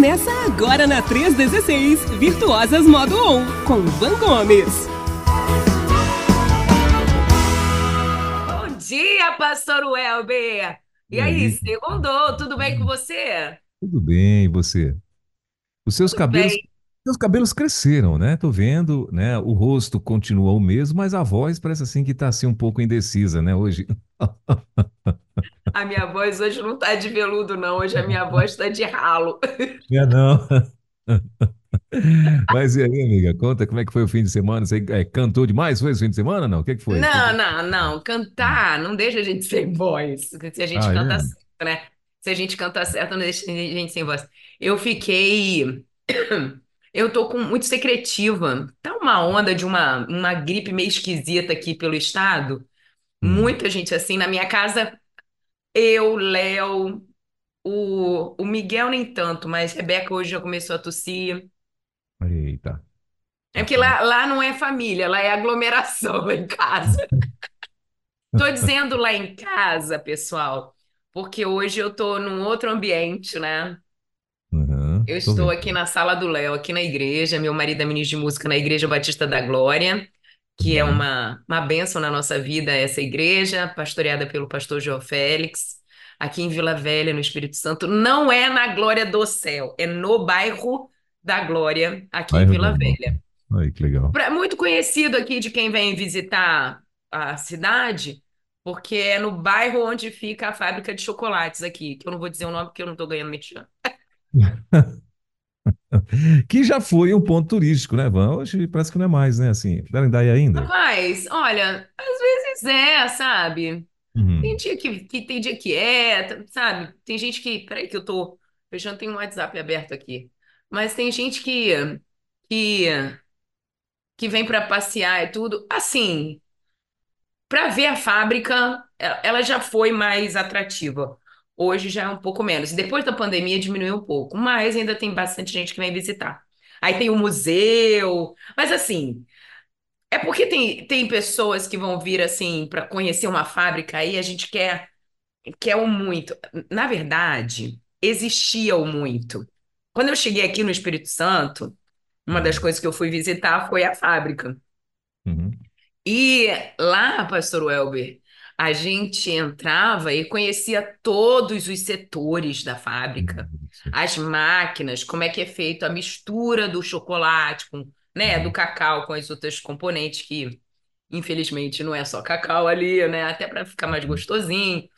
Começa agora na 316, Virtuosas Modo On, com Van Gomes. Bom dia, pastor Welber! E E aí, aí? segundou, tudo bem com você? Tudo bem, e você? Os seus Tudo cabelos, bem. Seus cabelos cresceram, né? Tô vendo, né? O rosto continua o mesmo, mas a voz parece assim que tá assim um pouco indecisa, né? Hoje. A minha voz hoje não tá de veludo, não. Hoje a minha voz tá de ralo. É, não. Mas e aí, amiga? Conta como é que foi o fim de semana? Você é, cantou demais? Foi esse fim de semana? Não? O que que foi? Não, não, não. Cantar não deixa a gente sem voz. Se a gente Ah, canta é? certo, né? Se a gente canta certo, não deixa a gente sem voz. Eu fiquei. Eu tô com muito secretiva. Tá uma onda de uma, uma gripe meio esquisita aqui pelo estado. Hum, Muita gente assim. Na minha casa, eu, Léo. O, o Miguel nem tanto, mas Rebeca hoje já começou a tossir. eita. É porque lá, lá não é família, lá é aglomeração lá em casa. Tô dizendo lá em casa, pessoal, porque hoje eu tô num outro ambiente, né? Eu estou vendo. aqui na sala do Léo, aqui na igreja. Meu marido é ministro de música na Igreja Batista da Glória, que é Uhum. uma, uma bênção na nossa vida, essa igreja, pastoreada pelo pastor João Félix, aqui em Vila Velha, no Espírito Santo. Não é na Glória do Céu, é no bairro da Glória, aqui em Bairro da Vila. Velha. Aí, que legal. Pra- muito conhecido aqui de quem vem visitar a cidade, porque é no bairro onde fica a fábrica de chocolates aqui, que eu não vou dizer o nome porque eu não estou ganhando merchan. Que já foi um ponto turístico, né, Van? Hoje parece que não é mais, né? Assim, Daí ainda. Rapaz, olha, às vezes é, sabe? Tem Uhum. dia que, que tem dia que é, sabe? Tem gente que, peraí que eu tô fechando, tem um WhatsApp aberto aqui. Mas tem gente que que que vem para passear e tudo. Assim, para ver a fábrica, ela já foi mais atrativa. Hoje já é um pouco menos. Depois da pandemia diminuiu um pouco, mas ainda tem bastante gente que vem visitar. Aí tem o museu, mas assim, é porque tem, tem pessoas que vão vir assim para conhecer uma fábrica aí, a gente quer quer o muito. Na verdade, existia o muito. Quando eu cheguei aqui no Espírito Santo, uma das Uhum. coisas que eu fui visitar foi a fábrica. Uhum. E lá, Pastor Welber, a gente entrava e conhecia todos os setores da fábrica, Isso. as máquinas, como é que é feito a mistura do chocolate com, né, do Uhum. cacau com as outras componentes que, infelizmente, não é só cacau ali, né, até para ficar mais Uhum. gostosinho.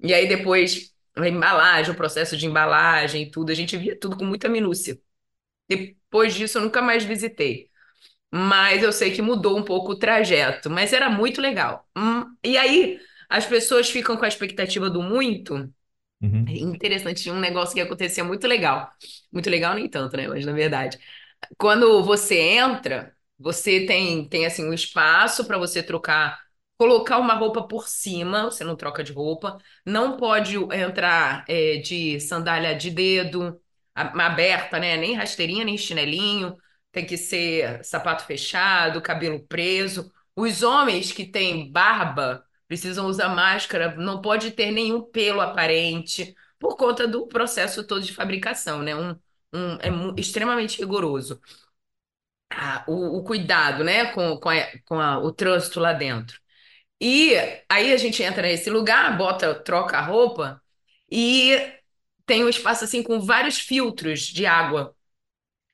E aí depois a embalagem, o processo de embalagem, e tudo, a gente via tudo com muita minúcia. Depois disso, eu nunca mais visitei. Mas eu sei que mudou um pouco o trajeto, mas era muito legal. Hum, e aí as pessoas ficam com a expectativa do muito. É Uhum. Interessante, tinha um negócio que acontecia muito legal. Muito legal nem tanto, né? Mas na verdade, quando você entra, você tem tem assim um espaço para você trocar, colocar uma roupa por cima, você não troca de roupa, não pode entrar é, de sandália de dedo aberta, né? Nem rasteirinha, nem chinelinho, tem que ser sapato fechado, cabelo preso. Os homens que têm barba precisam usar máscara, não pode ter nenhum pelo aparente, por conta do processo todo de fabricação, né? Um, um, é extremamente rigoroso a- o, o cuidado, né, com, com, a- com a- o trânsito lá dentro. E aí a gente entra nesse lugar, bota, troca a roupa e tem um espaço assim com vários filtros de água.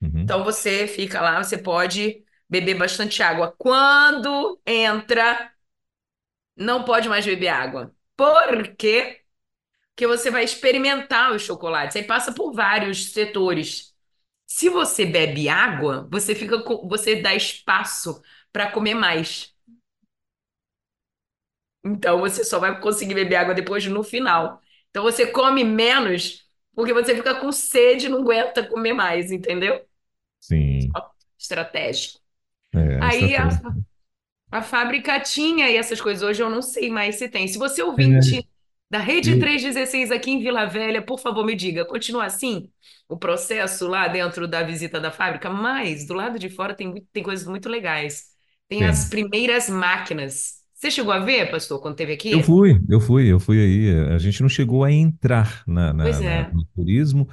Uhum. Então você fica lá, você pode beber bastante água. Quando entra, não pode mais beber água. Por quê? Porque você vai experimentar os chocolates. Aí passa por vários setores. Se você bebe água, você fica com, você dá espaço para comer mais. Então você só vai conseguir beber água depois no final. Então você come menos porque você fica com sede e não aguenta comer mais, entendeu? Sim. Ó, Estratégico. É, a Aí a, estratégia. A fábrica tinha e essas coisas hoje eu não sei mais se tem. Se você é É, ouvinte da Rede eu, 316 aqui em Vila Velha, por favor, me diga, continua assim o processo lá dentro da visita da fábrica? Mas do lado de fora tem, tem coisas muito legais. Tem as tem. primeiras máquinas. Você chegou a ver, pastor, quando esteve Eu aqui? fui, eu fui, eu fui aí. A gente não chegou a entrar na, na, na- é. no turismo,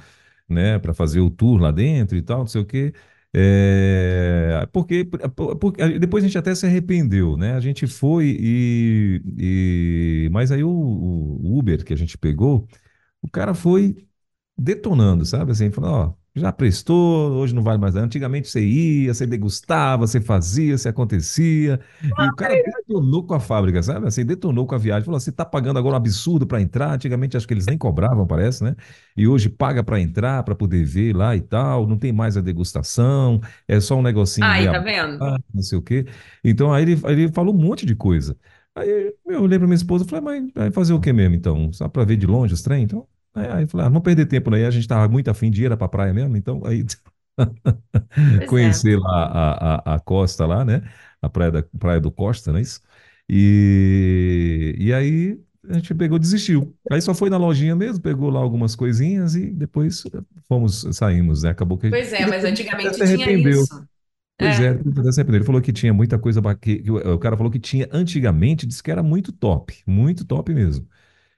né, para fazer o tour lá dentro e tal, não sei o quê. É, porque, porque depois a gente até se arrependeu, né? A gente foi e, e mas aí o, o Uber que a gente pegou, o cara foi detonando, sabe? Assim, falou, ó, já prestou, hoje não vale mais. Antigamente você ia, você degustava, você fazia, você acontecia. E o cara detonou com a fábrica, sabe? Assim, detonou com a viagem. Falou: você está pagando agora um absurdo para entrar. Antigamente acho que eles nem cobravam, parece, né? E hoje paga para entrar, para poder ver lá e tal. Não tem mais a degustação, é só um negocinho. Aí, tá vendo? Não sei o quê. Então aí ele, ele falou um monte de coisa. Aí eu olhei para minha esposa e falei: mas vai fazer o que mesmo então? Só para ver de longe os trem? Então. Aí, aí eu falei, ah, não perder tempo aí, a gente tava muito afim de ir para a praia mesmo, então aí Pois é. conhecer lá a, a, a costa lá, né? A praia, da, praia do Costa, não é isso? E, e aí a gente pegou, desistiu. Aí só foi na lojinha mesmo, pegou lá algumas coisinhas e depois fomos, saímos, né? Acabou que a gente, Pois é, mas se antigamente tinha arrependeu. isso. Pois é, É, se arrependeu. Ele falou que tinha muita coisa, que, que o cara falou que tinha antigamente, disse que era muito top, muito top mesmo.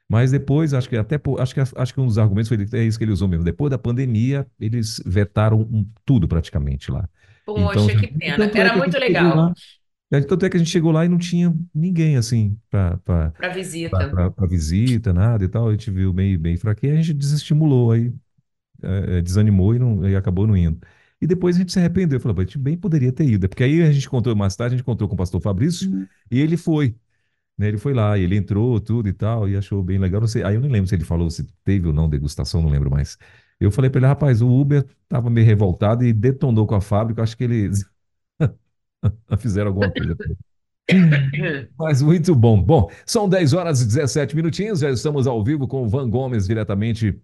Mas depois, acho que até acho que acho que um dos argumentos foi é isso que ele usou mesmo. Depois da pandemia, eles vetaram um- tudo praticamente lá. Então, poxa, já- que pena. tanto é Era que a muito legal lá, é, tanto é que a gente chegou lá e não tinha ninguém assim para para visita. visita, nada e tal. A gente viu meio bem fraquinho, a gente desestimulou aí, é, é, desanimou e, não, e acabou não indo. E depois a gente se arrependeu, falou, "Pô, a gente bem poderia ter ido, porque aí a gente encontrou mais tarde, a gente encontrou com o pastor Fabrício e ele foi né? Ele foi lá, ele entrou, tudo e tal, e achou bem legal. Não sei, aí eu nem lembro se ele falou se teve ou não degustação, não lembro mais. Eu falei para ele, rapaz, o Uber tava meio revoltado e detonou com a fábrica. Acho que eles fizeram alguma coisa. Mas muito bom. Bom, são 10 horas e 17 minutinhos, já estamos ao vivo com o Van Gomes, diretamente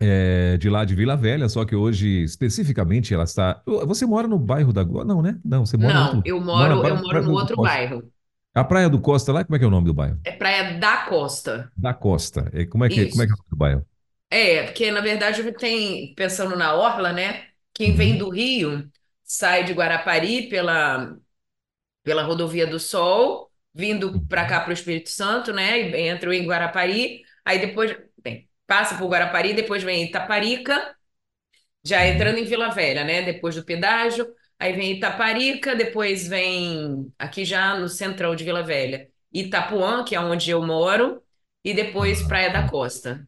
é, de lá de Vila Velha, só que hoje, especificamente, ela está. Você mora no bairro da. Não, né? Não, você mora outro Não, lugar. eu Mora na moro, eu Praia moro no outro bairro. A Praia do Costa lá, como é que é o nome do bairro? É Praia da Costa. Da Costa. É, como é que, como é que é o nome do bairro? É, porque na verdade tem, pensando na orla, né? Quem vem Uhum, do Rio sai de Guarapari pela, pela Rodovia do Sol, vindo para uhum, cá para o Espírito Santo, né? E entra em Guarapari, aí depois, bem, passa por Guarapari, depois vem Itaparica, já uhum. entrando em Vila Velha, né? Depois do pedágio, aí vem Itaparica, depois vem aqui já no centrão de Vila Velha, Itapuã, que é onde eu moro, e depois Ah, Praia da. Costa.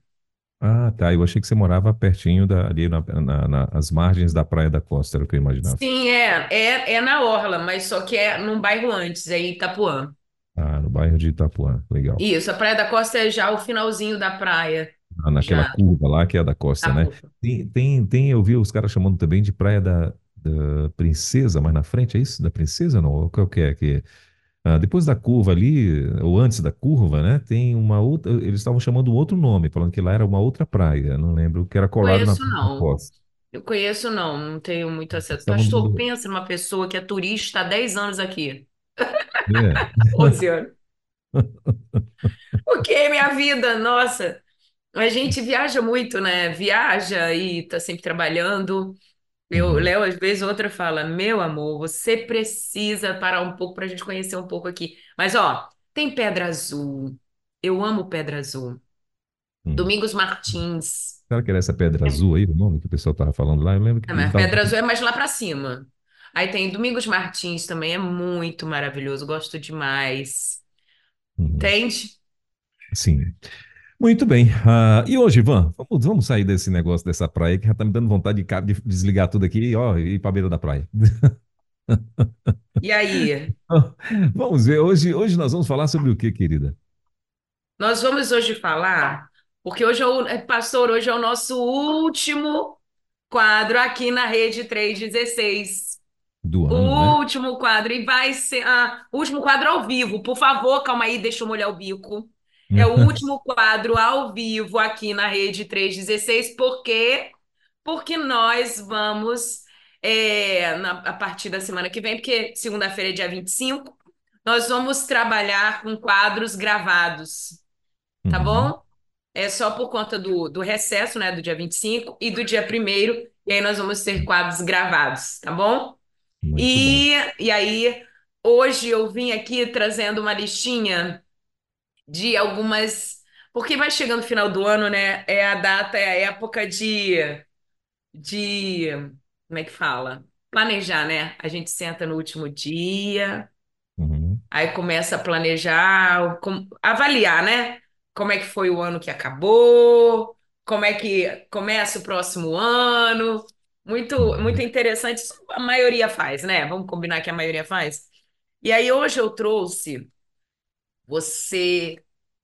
Ah, tá. Eu achei que você morava pertinho da, ali na, na- na- nas margens da Praia da Costa, era o que eu imaginava. Sim, é, é, é na Orla, mas só que é num bairro antes, é Itapuã. Ah, no bairro de Itapuã. Legal. Isso, a Praia da Costa é já o finalzinho da praia, Ah, naquela já curva lá que é a da Costa, a né? Tem, tem, tem eu vi os caras chamando também de Praia da, da Princesa, mas na frente é isso? Da Princesa não? Qual que é? Que, ah, depois da curva ali, ou antes da curva, né? Tem uma outra. Eles estavam chamando um outro nome, falando que lá era uma outra praia. Não lembro, que era colado na Conheço da não, Costa. eu conheço não, não tenho muito acesso. estavam Pastor, dando. pensa numa pessoa que é turista há 10 anos aqui, É. 11 anos. O que é minha vida? Nossa, a gente viaja muito, né? Viaja e tá sempre trabalhando. Eu, Uhum. Léo, às vezes outra fala, meu amor, você precisa parar um pouco para a gente conhecer um pouco aqui. Mas ó, tem Pedra Azul. Eu amo Pedra Azul. Uhum. Domingos Martins. Será que era essa pedra azul aí, o nome que o pessoal tava falando lá? Eu lembro que ele mas tava. Pedra Azul é mais lá para cima. Aí tem Domingos Martins também, é muito maravilhoso, gosto demais. Uhum. Entende? Sim. Muito bem. Ah, e hoje, Ivan, vamos, vamos sair desse negócio dessa praia que já tá me dando vontade de, de desligar tudo aqui, ó, e ir pra beira da praia. E aí? Vamos ver, hoje, hoje nós vamos falar sobre o que, querida? Nós vamos hoje falar, porque hoje é o, é, pastor, hoje é o nosso último quadro aqui na Rede 316. Do O ano, né? último quadro, e vai ser. Ah, o último quadro ao vivo. Por favor, calma aí, deixa eu molhar o bico. É o último quadro ao vivo aqui na Rede 316, porque porque nós vamos, é, na- a partir da semana que vem, porque segunda-feira é dia 25, nós vamos trabalhar com quadros gravados, tá Uhum. bom? É só por conta do, do recesso, né, do dia 25 e do dia primeiro e aí nós vamos ter quadros gravados, tá bom? Muito bom. E, e aí, hoje eu vim aqui trazendo uma listinha de algumas. Porque vai chegando o final do ano, né? É a data, é a época de de, como é que fala? Planejar, né? A gente senta no último dia, Uhum. aí começa a planejar, com- avaliar, né? Como é que foi o ano que acabou, como é que começa o próximo ano. Muito, muito Uhum. interessante. Isso a maioria faz, né? Vamos combinar que a maioria faz. E aí hoje eu trouxe você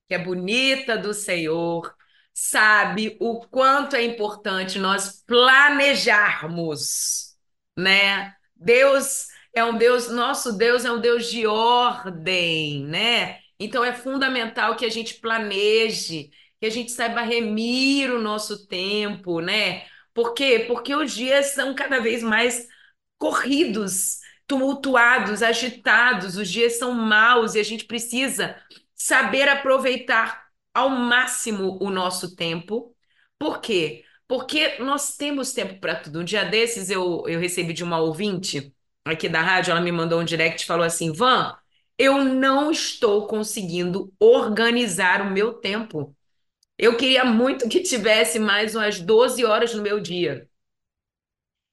que é bonita do Senhor, sabe o quanto é importante nós planejarmos, né? Deus é um Deus, nosso Deus é um Deus de ordem, né? Então é fundamental que a gente planeje, que a gente saiba remir o nosso tempo, né? Por quê? Porque os dias são cada vez mais corridos, tumultuados, agitados, os dias são maus e a gente precisa saber aproveitar ao máximo o nosso tempo. Por quê? Porque nós temos tempo para tudo. Um dia desses eu, eu recebi de uma ouvinte aqui da rádio, ela me mandou um direct e falou assim: Van, eu não estou conseguindo organizar o meu tempo. Eu queria muito que tivesse mais umas 12 horas no meu dia.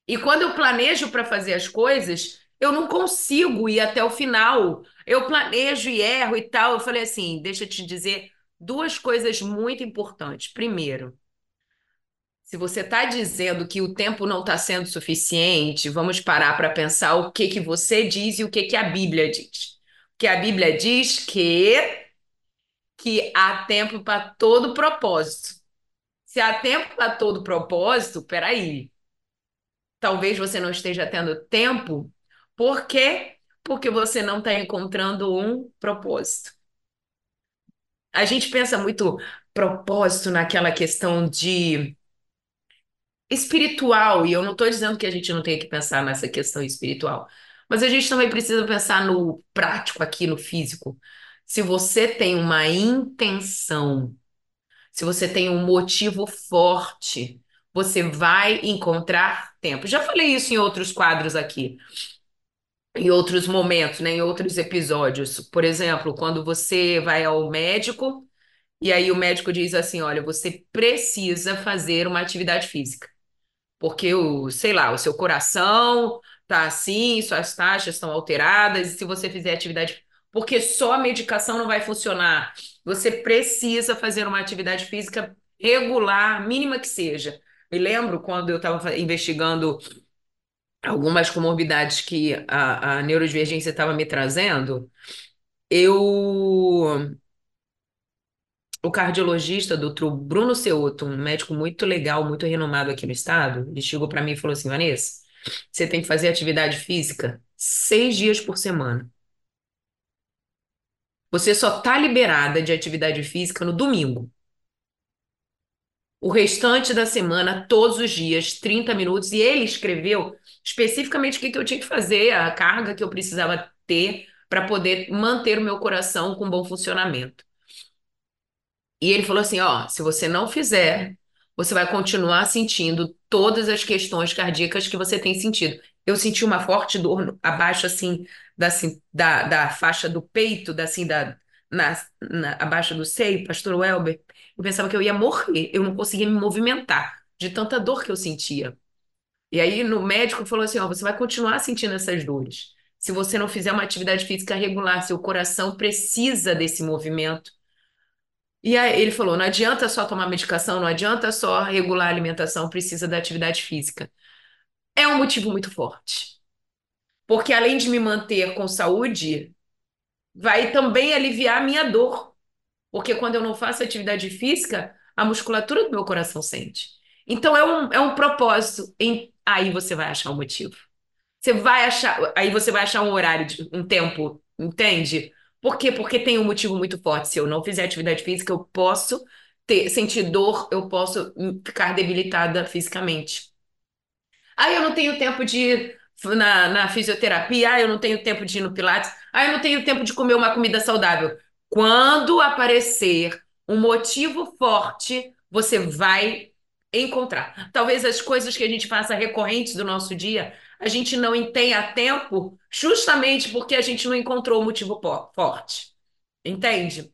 E quando eu planejo para fazer as coisas, eu não consigo ir até o final. Eu planejo e erro e tal. Eu falei assim: deixa eu te dizer duas coisas muito importantes. Primeiro, se você está dizendo que o tempo não está sendo suficiente, vamos parar para pensar o que que você diz e o que que a Bíblia diz. Porque a Bíblia diz que, que há tempo para todo propósito. Se há tempo para todo propósito, peraí. Talvez você não esteja tendo tempo. Por quê? Porque você não está encontrando um propósito. A gente pensa muito propósito naquela questão de espiritual, e eu não estou dizendo que a gente não tenha que pensar nessa questão espiritual, mas a gente também precisa pensar no prático aqui, no físico. Se você tem uma intenção, se você tem um motivo forte, você vai encontrar tempo. Já falei isso em outros quadros aqui. Em outros momentos, né, em outros episódios. Por exemplo, quando você vai ao médico e aí o médico diz assim: olha, você precisa fazer uma atividade física, porque o, sei lá, o seu coração tá assim, suas taxas estão alteradas, e se você fizer atividade, porque só a medicação não vai funcionar. Você precisa fazer uma atividade física regular, mínima que seja. Me lembro quando eu estava investigando algumas comorbidades que a, a neurodivergência estava me trazendo, eu, o cardiologista, doutor Bruno Ceuto, um médico muito legal, muito renomado aqui no estado, ele chegou para mim e falou assim, Vanessa, você tem que fazer atividade física seis dias por semana. Você só tá liberada de atividade física no domingo. O restante da semana, todos os dias, 30 minutos, e ele escreveu especificamente o que eu tinha que fazer, a carga que eu precisava ter para poder manter o meu coração com bom funcionamento. E ele falou assim: ó, se você não fizer, você vai continuar sentindo todas as questões cardíacas que você tem sentido. Eu senti uma forte dor abaixo, assim, da, da, da faixa do peito, da, assim, da, na, na- abaixo do seio, pastor Welber. Eu pensava que eu ia morrer, eu não conseguia me movimentar de tanta dor que eu sentia. E aí, no médico falou assim: ó, você vai continuar sentindo essas dores. Se você não fizer uma atividade física regular, seu coração precisa desse movimento. E aí ele falou: não adianta só tomar medicação, não adianta só regular a alimentação, precisa da atividade física. É um motivo muito forte. Porque além de me manter com saúde, vai também aliviar a minha dor. Porque quando eu não faço atividade física, a musculatura do meu coração sente. Então é um, é um propósito. Em- Aí você vai achar o motivo. Você vai achar, aí você vai achar um horário, de- um tempo, entende? Por quê? Porque tem um motivo muito forte. Se eu não fizer atividade física, eu posso ter, sentir dor, eu posso ficar debilitada fisicamente. Ah, eu não tenho tempo de ir na, na fisioterapia, ah, eu não tenho tempo de ir no Pilates, ah, eu não tenho tempo de comer uma comida saudável. Quando aparecer um motivo forte, você vai encontrar. Talvez as coisas que a gente faça recorrentes do nosso dia, a gente não tenha tempo, justamente porque a gente não encontrou o motivo forte. Entende?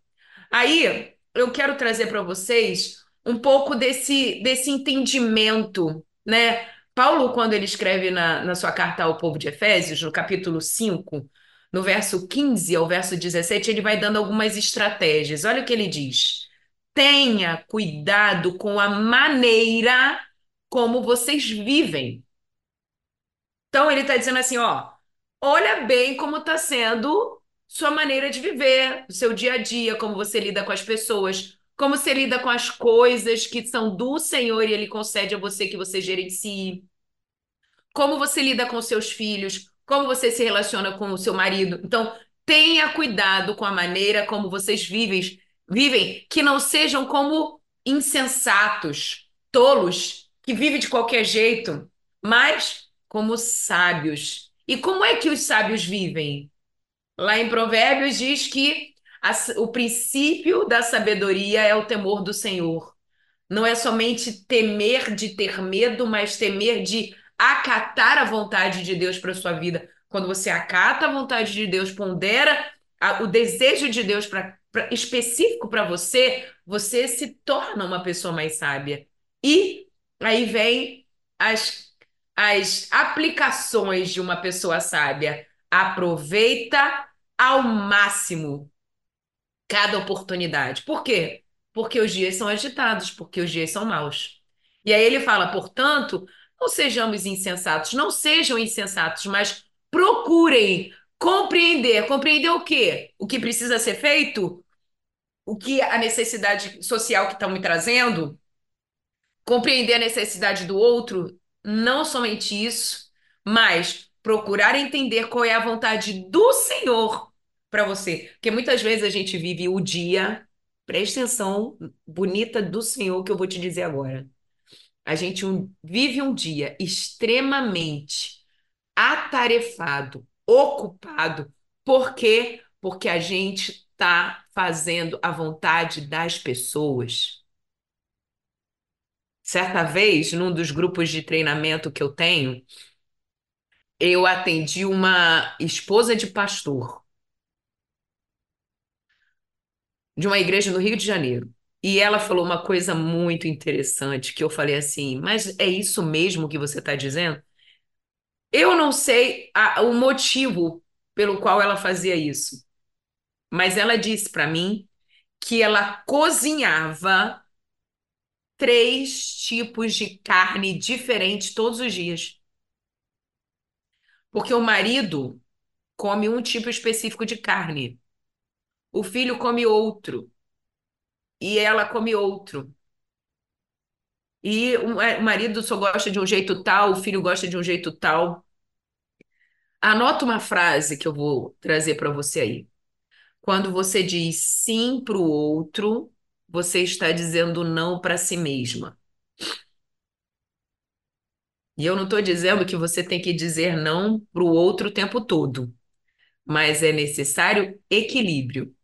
Aí, eu quero trazer para vocês um pouco desse, desse entendimento né? Paulo, quando ele escreve na, na sua carta ao povo de Efésios, no capítulo 5, no verso 15 ao verso 17, ele vai dando algumas estratégias. Olha o que ele diz. Tenha cuidado com a maneira como vocês vivem. Então ele está dizendo assim, ó, olha bem como está sendo sua maneira de viver, o seu dia a dia, como você lida com as pessoas, como você lida com as coisas que são do Senhor e Ele concede a você que você gerencie, como você lida com seus filhos, como você se relaciona com o seu marido. Então, tenha cuidado com a maneira como vocês vivem, vivem, que não sejam como insensatos, tolos, que vivem de qualquer jeito, mas como sábios. E como é que os sábios vivem? Lá em Provérbios diz que a, o princípio da sabedoria é o temor do Senhor. Não é somente temer de ter medo, mas temer de acatar a vontade de Deus para sua vida. Quando você acata a vontade de Deus, pondera a, o desejo de Deus pra, pra específico para você, você se torna uma pessoa mais sábia. E aí vem as, as aplicações de uma pessoa sábia. Aproveita ao máximo cada oportunidade. Por quê? Porque os dias são agitados, porque os dias são maus. E aí ele fala, portanto, não sejamos insensatos, não sejam insensatos, mas procurem compreender. Compreender o quê? O que precisa ser feito? O que a necessidade social que estão me trazendo? Compreender a necessidade do outro? Não somente isso, mas procurar entender qual é a vontade do Senhor para você. Porque muitas vezes a gente vive o dia, preste atenção, bonita do Senhor, que eu vou te dizer agora. A gente um, vive um dia extremamente atarefado, ocupado. Por quê? Porque a gente está fazendo a vontade das pessoas. Certa vez, num dos grupos de treinamento que eu tenho, eu atendi uma esposa de pastor de uma igreja no Rio de Janeiro. E ela falou uma coisa muito interessante que eu falei assim, mas é isso mesmo que você está dizendo? Eu não sei a, o motivo pelo qual ela fazia isso, mas ela disse para mim que ela cozinhava três tipos de carne diferentes todos os dias. Porque o marido come um tipo específico de carne, o filho come outro e ela come outro. E o marido só gosta de um jeito tal, o filho gosta de um jeito tal. Anota uma frase que eu vou trazer para você aí. Quando você diz sim para o outro, você está dizendo não para si mesma. E eu não estou dizendo que você tem que dizer não para o outro o tempo todo, mas é necessário equilíbrio.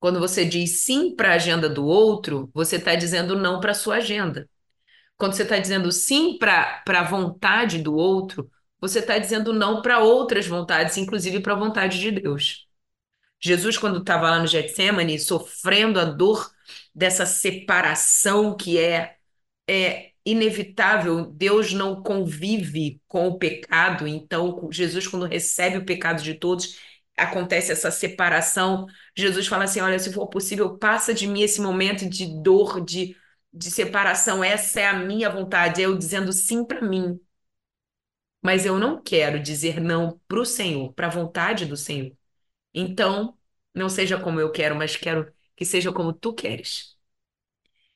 Quando você diz sim para a agenda do outro, você está dizendo não para a sua agenda. Quando você está dizendo sim para a vontade do outro, você está dizendo não para outras vontades, inclusive para a vontade de Deus. Jesus, quando estava lá no Getsemane, sofrendo a dor dessa separação que é, é inevitável, Deus não convive com o pecado, então Jesus, quando recebe o pecado de todos, acontece essa separação. Jesus fala assim: Olha, se for possível, passa de mim esse momento de dor, de, de separação. Essa é a minha vontade. Eu dizendo sim para mim. Mas eu não quero dizer não para o Senhor, para a vontade do Senhor. Então, não seja como eu quero, mas quero que seja como tu queres.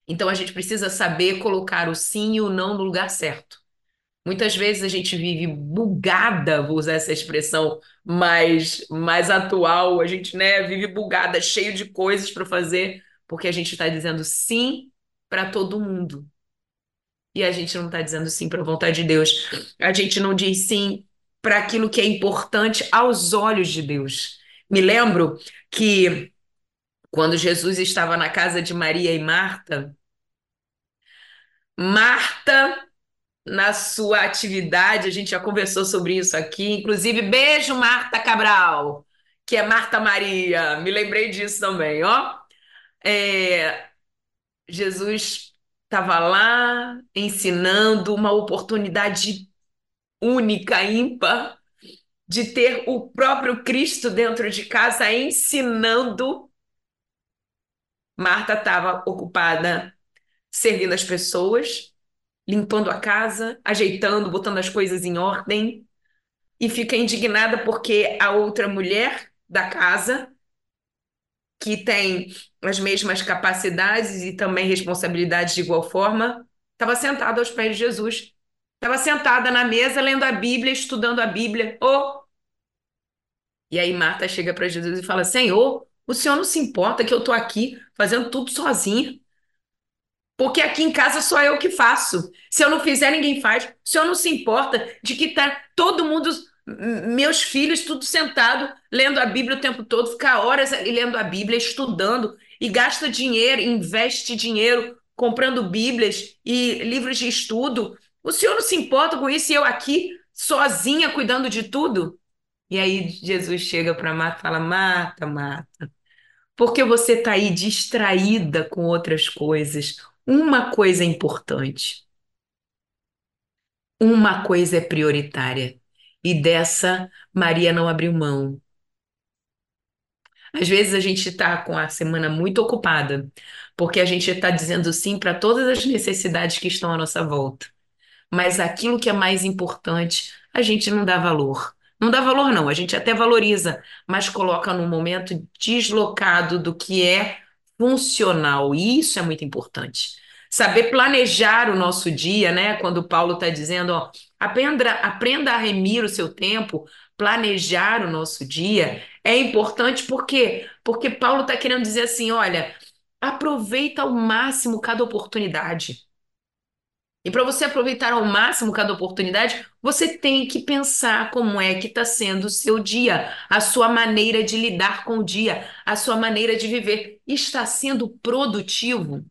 Então, a gente precisa saber colocar o sim e o não no lugar certo. Muitas vezes a gente vive bugada, vou usar essa expressão mais, mais atual, a gente né, vive bugada, cheio de coisas para fazer, porque a gente está dizendo sim para todo mundo. E a gente não está dizendo sim para a vontade de Deus. A gente não diz sim para aquilo que é importante aos olhos de Deus. Me lembro que quando Jesus estava na casa de Maria e Marta, Marta na sua atividade, a gente já conversou sobre isso aqui, inclusive, beijo, Marta Cabral, que é Marta Maria, me lembrei disso também, ó. É, Jesus estava lá ensinando uma oportunidade única, ímpar, de ter o próprio Cristo dentro de casa ensinando. Marta estava ocupada servindo as pessoas, limpando a casa, ajeitando, botando as coisas em ordem, e fica indignada porque a outra mulher da casa, que tem as mesmas capacidades e também responsabilidades de igual forma, estava sentada aos pés de Jesus. Estava sentada na mesa, lendo a Bíblia, estudando a Bíblia. Oh! E aí Marta chega para Jesus e fala: Senhor, o senhor não se importa que eu estou aqui fazendo tudo sozinha? Porque aqui em casa só eu que faço. Se eu não fizer, ninguém faz. O senhor não se importa de que tá todo mundo, meus filhos, tudo sentado, lendo a Bíblia o tempo todo, ficar horas lendo a Bíblia, estudando, e gasta dinheiro, investe dinheiro comprando Bíblias e livros de estudo. O senhor não se importa com isso e eu aqui, sozinha, cuidando de tudo? E aí Jesus chega para Marta e fala: Marta, Marta, porque você está aí distraída com outras coisas. Uma coisa é importante. Uma coisa é prioritária. E dessa, Maria não abriu mão. Às vezes a gente está com a semana muito ocupada, porque a gente está dizendo sim para todas as necessidades que estão à nossa volta. Mas aquilo que é mais importante, a gente não dá valor. Não dá valor, não, a gente até valoriza, mas coloca num momento deslocado do que é funcional, e isso é muito importante. Saber planejar o nosso dia, né? Quando Paulo está dizendo, ó, aprenda, aprenda a remir o seu tempo, planejar o nosso dia, é importante porque porque Paulo está querendo dizer assim, olha, aproveita ao máximo cada oportunidade. E para você aproveitar ao máximo cada oportunidade, você tem que pensar como é que está sendo o seu dia, a sua maneira de lidar com o dia, a sua maneira de viver. Está sendo produtivo?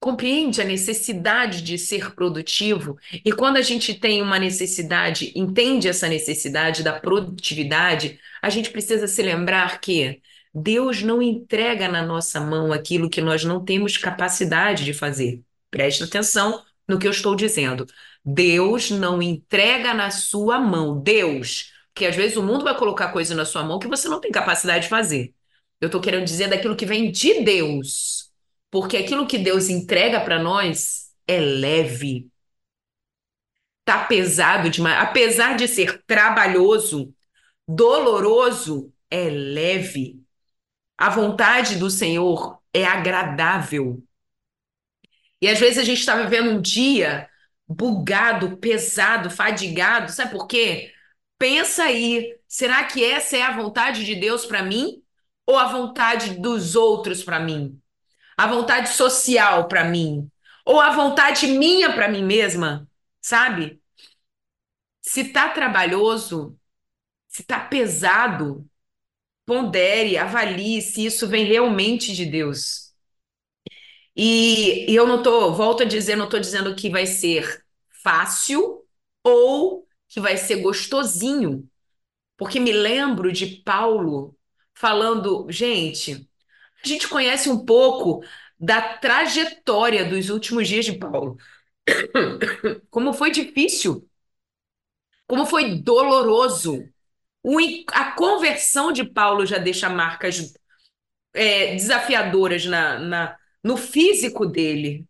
Compreende a necessidade de ser produtivo? E quando a gente tem uma necessidade, entende essa necessidade da produtividade, a gente precisa se lembrar que Deus não entrega na nossa mão aquilo que nós não temos capacidade de fazer. Preste atenção no que eu estou dizendo. Deus não entrega na sua mão. Deus, porque às vezes o mundo vai colocar coisa na sua mão que você não tem capacidade de fazer. Eu estou querendo dizer daquilo que vem de Deus. Porque aquilo que Deus entrega para nós é leve. Tá pesado demais. Apesar de ser trabalhoso, doloroso, é leve. A vontade do Senhor é agradável. E às vezes a gente está vivendo um dia bugado, pesado, fadigado. Sabe por quê? Pensa aí, será que essa é a vontade de Deus para mim ou a vontade dos outros para mim? A vontade social para mim ou a vontade minha para mim mesma, sabe? Se tá trabalhoso, se tá pesado, pondere, avalie se isso vem realmente de Deus. E, e eu não tô, volto a dizer, não tô dizendo que vai ser fácil ou que vai ser gostosinho, porque me lembro de Paulo falando, gente, a gente conhece um pouco da trajetória dos últimos dias de Paulo. Como foi difícil, como foi doloroso. O, a conversão de Paulo já deixa marcas é, desafiadoras na, na, no físico dele,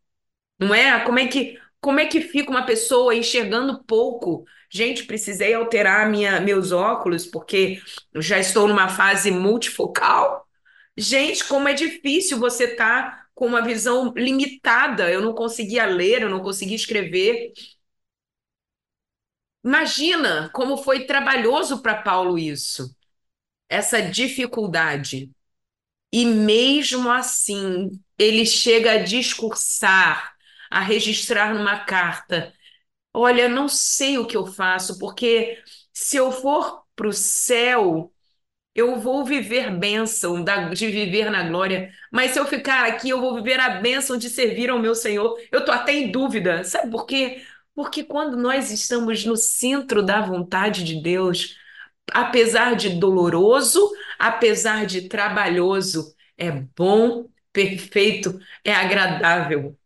não é? Como é que como é que fica uma pessoa enxergando pouco? Gente, precisei alterar minha, meus óculos porque já estou numa fase multifocal. Gente, como é difícil você estar tá com uma visão limitada. Eu não conseguia ler, eu não conseguia escrever. Imagina como foi trabalhoso para Paulo isso, essa dificuldade. E mesmo assim, ele chega a discursar, a registrar numa carta: Olha, não sei o que eu faço, porque se eu for para o céu, eu vou viver bênção de viver na glória, mas se eu ficar aqui, eu vou viver a bênção de servir ao meu Senhor. Eu estou até em dúvida, sabe por quê? Porque quando nós estamos no centro da vontade de Deus, apesar de doloroso, apesar de trabalhoso, é bom perfeito é agradável.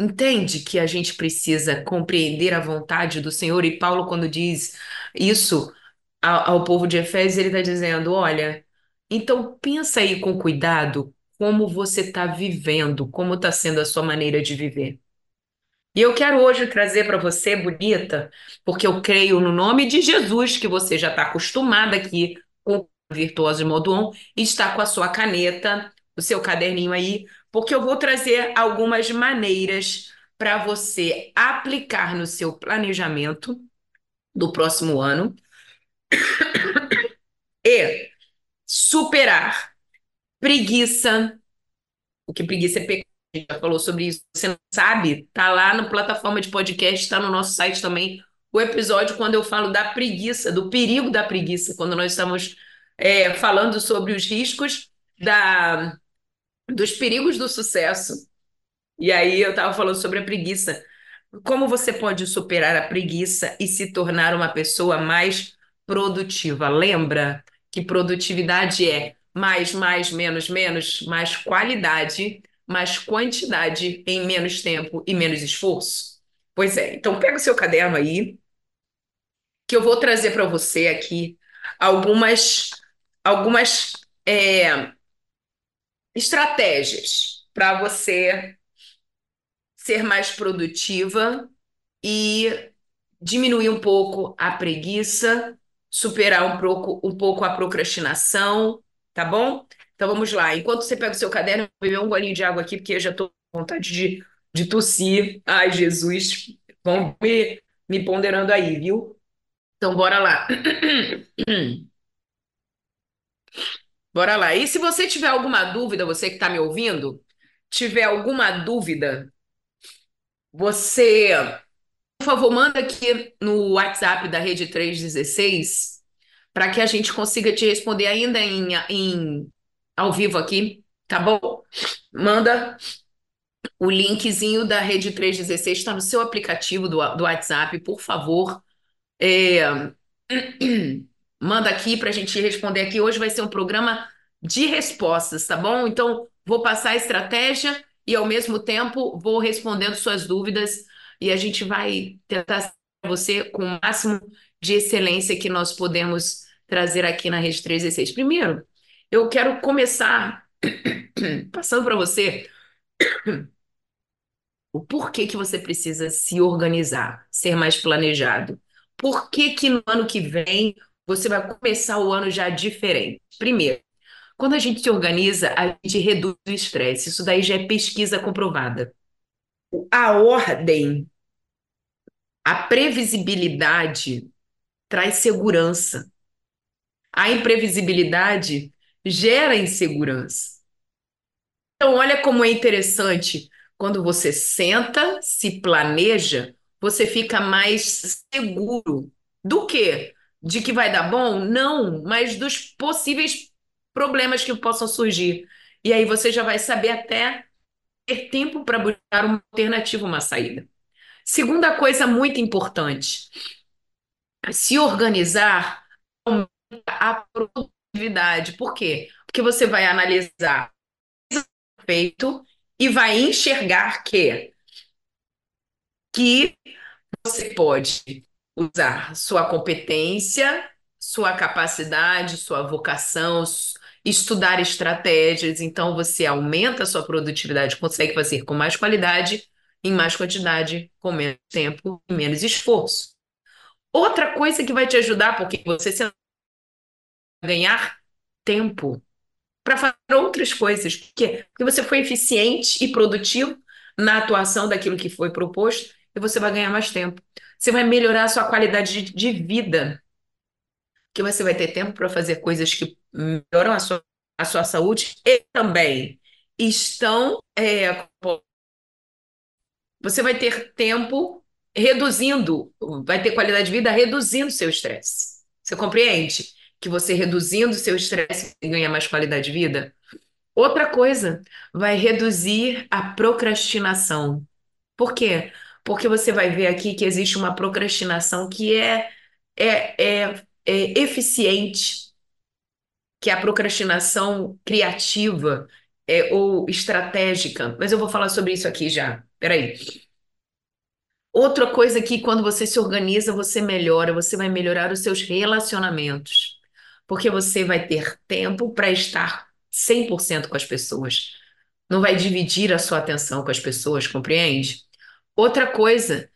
Entende que a gente precisa compreender a vontade do Senhor? E Paulo, quando diz isso ao, povo de Efésios, ele está dizendo: olha, então pensa aí com cuidado como você está vivendo, como está sendo a sua maneira de viver. E eu quero hoje trazer para você, bonita, porque eu creio no nome de Jesus que você já está acostumada aqui com o Virtuoso Modo On e está com a sua caneta, o seu caderninho aí, porque eu vou trazer algumas maneiras para você aplicar no seu planejamento do próximo ano e superar preguiça, o que preguiça é pecado já falou sobre isso. Você não sabe? Tá lá na plataforma de podcast, está no nosso site também. O episódio quando eu falo da preguiça, do perigo da preguiça, quando nós estamos é, falando sobre os riscos da, dos perigos do sucesso. E aí eu estava falando sobre a preguiça. Como você pode superar a preguiça e se tornar uma pessoa mais produtiva? Lembra que produtividade é mais, mais, menos, menos, mais qualidade mais quantidade em menos tempo e menos esforço? Pois é, então pega o seu caderno aí, que eu vou trazer para você aqui algumas, algumas é, estratégias para você ser mais produtiva e diminuir um pouco a preguiça, superar um pouco, um pouco a procrastinação, tá bom? Então vamos lá. Enquanto você pega o seu caderno, eu vou beber um golinho de água aqui, porque eu já estou com vontade de, de tossir. Ai, Jesus, vão me, me ponderando aí, viu? Então bora lá. Bora lá. E se você tiver alguma dúvida, você que está me ouvindo, tiver alguma dúvida, você, por favor, manda aqui no WhatsApp da Rede 316 para que a gente consiga te responder ainda em, em ao vivo aqui, tá bom? Manda o linkzinho da Rede 316, está no seu aplicativo do, do WhatsApp, por favor. É, manda aqui para a gente responder aqui. Hoje vai ser um programa de respostas, tá bom? Então, vou passar a estratégia e, ao mesmo tempo, vou respondendo suas dúvidas e a gente vai tentar você com o máximo de excelência que nós podemos trazer aqui na Rede 316. Primeiro, eu quero começar passando para você o porquê que você precisa se organizar, ser mais planejado. Por que que no ano que vem você vai começar o ano já diferente? Primeiro, quando a gente se organiza, a gente reduz o estresse. Isso daí já é pesquisa comprovada. A ordem, a previsibilidade traz segurança. A imprevisibilidade gera insegurança. Então, olha como é interessante. Quando você senta, se planeja, você fica mais seguro. Do quê? De que vai dar bom? Não, mas dos possíveis problemas que possam surgir. E aí você já vai saber até ter tempo para buscar uma alternativa, uma saída. Segunda coisa muito importante: se organizar aumenta a produtividade atividade. Por quê? Porque você vai analisar feito e vai enxergar que que você pode usar sua competência, sua capacidade, sua vocação, estudar estratégias, então você aumenta a sua produtividade, consegue fazer com mais qualidade, em mais quantidade, com menos tempo e menos esforço. Outra coisa que vai te ajudar, porque você ganhar tempo para fazer outras coisas. Por quê? Porque você foi eficiente e produtivo na atuação daquilo que foi proposto e você vai ganhar mais tempo. Você vai melhorar a sua qualidade de, de vida, que você vai ter tempo para fazer coisas que melhoram a sua, a sua saúde e também estão. É, você vai ter tempo reduzindo, vai ter qualidade de vida reduzindo seu estresse. Você compreende? Que você reduzindo seu estresse ganha mais qualidade de vida. Outra coisa, vai reduzir a procrastinação. Por quê? Porque você vai ver aqui que existe uma procrastinação que é, é, é, é eficiente, que é a procrastinação criativa é, ou estratégica, mas eu vou falar sobre isso aqui já. Peraí. Outra coisa que quando você se organiza, você melhora, você vai melhorar os seus relacionamentos, porque você vai ter tempo para estar 100% com as pessoas. Não vai dividir a sua atenção com as pessoas, compreende? Outra coisa,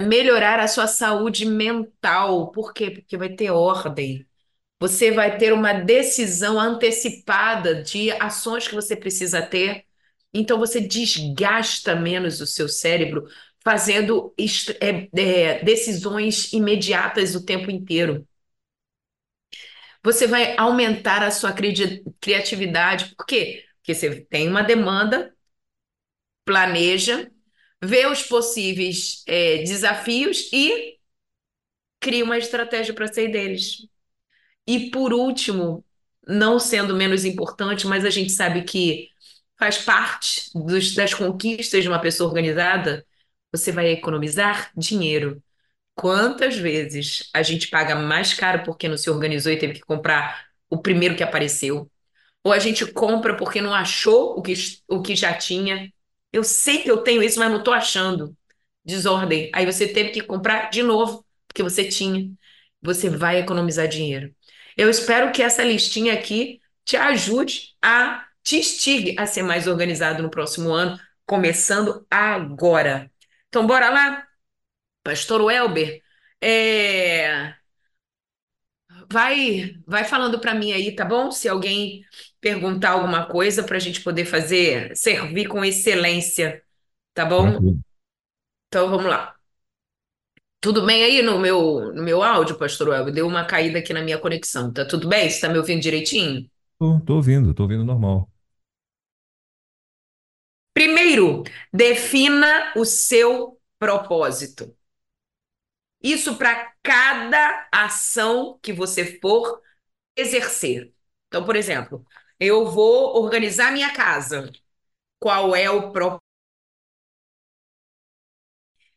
melhorar a sua saúde mental. Por quê? Porque vai ter ordem. Você vai ter uma decisão antecipada de ações que você precisa ter. Então, você desgasta menos o seu cérebro fazendo é, é, decisões imediatas o tempo inteiro. Você vai aumentar a sua cri criatividade. Por quê? Porque você tem uma demanda, planeja, vê os possíveis é, desafios e cria uma estratégia para sair deles. E por último, não sendo menos importante, mas a gente sabe que faz parte dos, das conquistas de uma pessoa organizada, você vai economizar dinheiro. Quantas vezes a gente paga mais caro porque não se organizou e teve que comprar o primeiro que apareceu? Ou a gente compra porque não achou o que, o que já tinha? Eu sei que eu tenho isso, mas não estou achando. Desordem. Aí você teve que comprar de novo, porque você tinha. Você vai economizar dinheiro. Eu espero que essa listinha aqui te ajude a te instigue a ser mais organizado no próximo ano, começando agora. Então, bora lá? Pastor Welber, é... vai, vai falando para mim aí, tá bom? Se alguém perguntar alguma coisa para a gente poder fazer, servir com excelência, tá bom? Então, vamos lá. Tudo bem aí no meu, no meu áudio, Pastor Welber? Deu uma caída aqui na minha conexão. Tá tudo bem? Você está me ouvindo direitinho? Tô, tô ouvindo, tô ouvindo normal. Primeiro, defina o seu propósito. Isso para cada ação que você for exercer. Então, por exemplo, eu vou organizar minha casa. Qual é o propósito?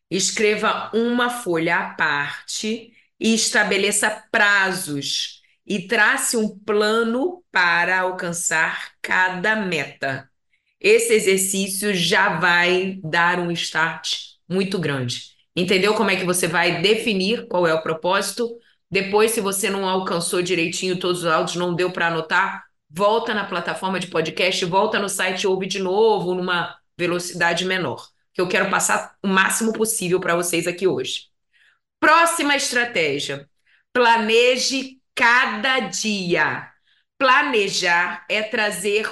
Escreva uma folha à parte e estabeleça prazos e trace um plano para alcançar cada meta. Esse exercício já vai dar um start muito grande. Entendeu como é que você vai definir qual é o propósito? Depois, se você não alcançou direitinho todos os áudios, não deu para anotar, volta na plataforma de podcast, volta no site ouve de novo numa velocidade menor, que eu quero passar o máximo possível para vocês aqui hoje. Próxima estratégia: planeje cada dia. Planejar é trazer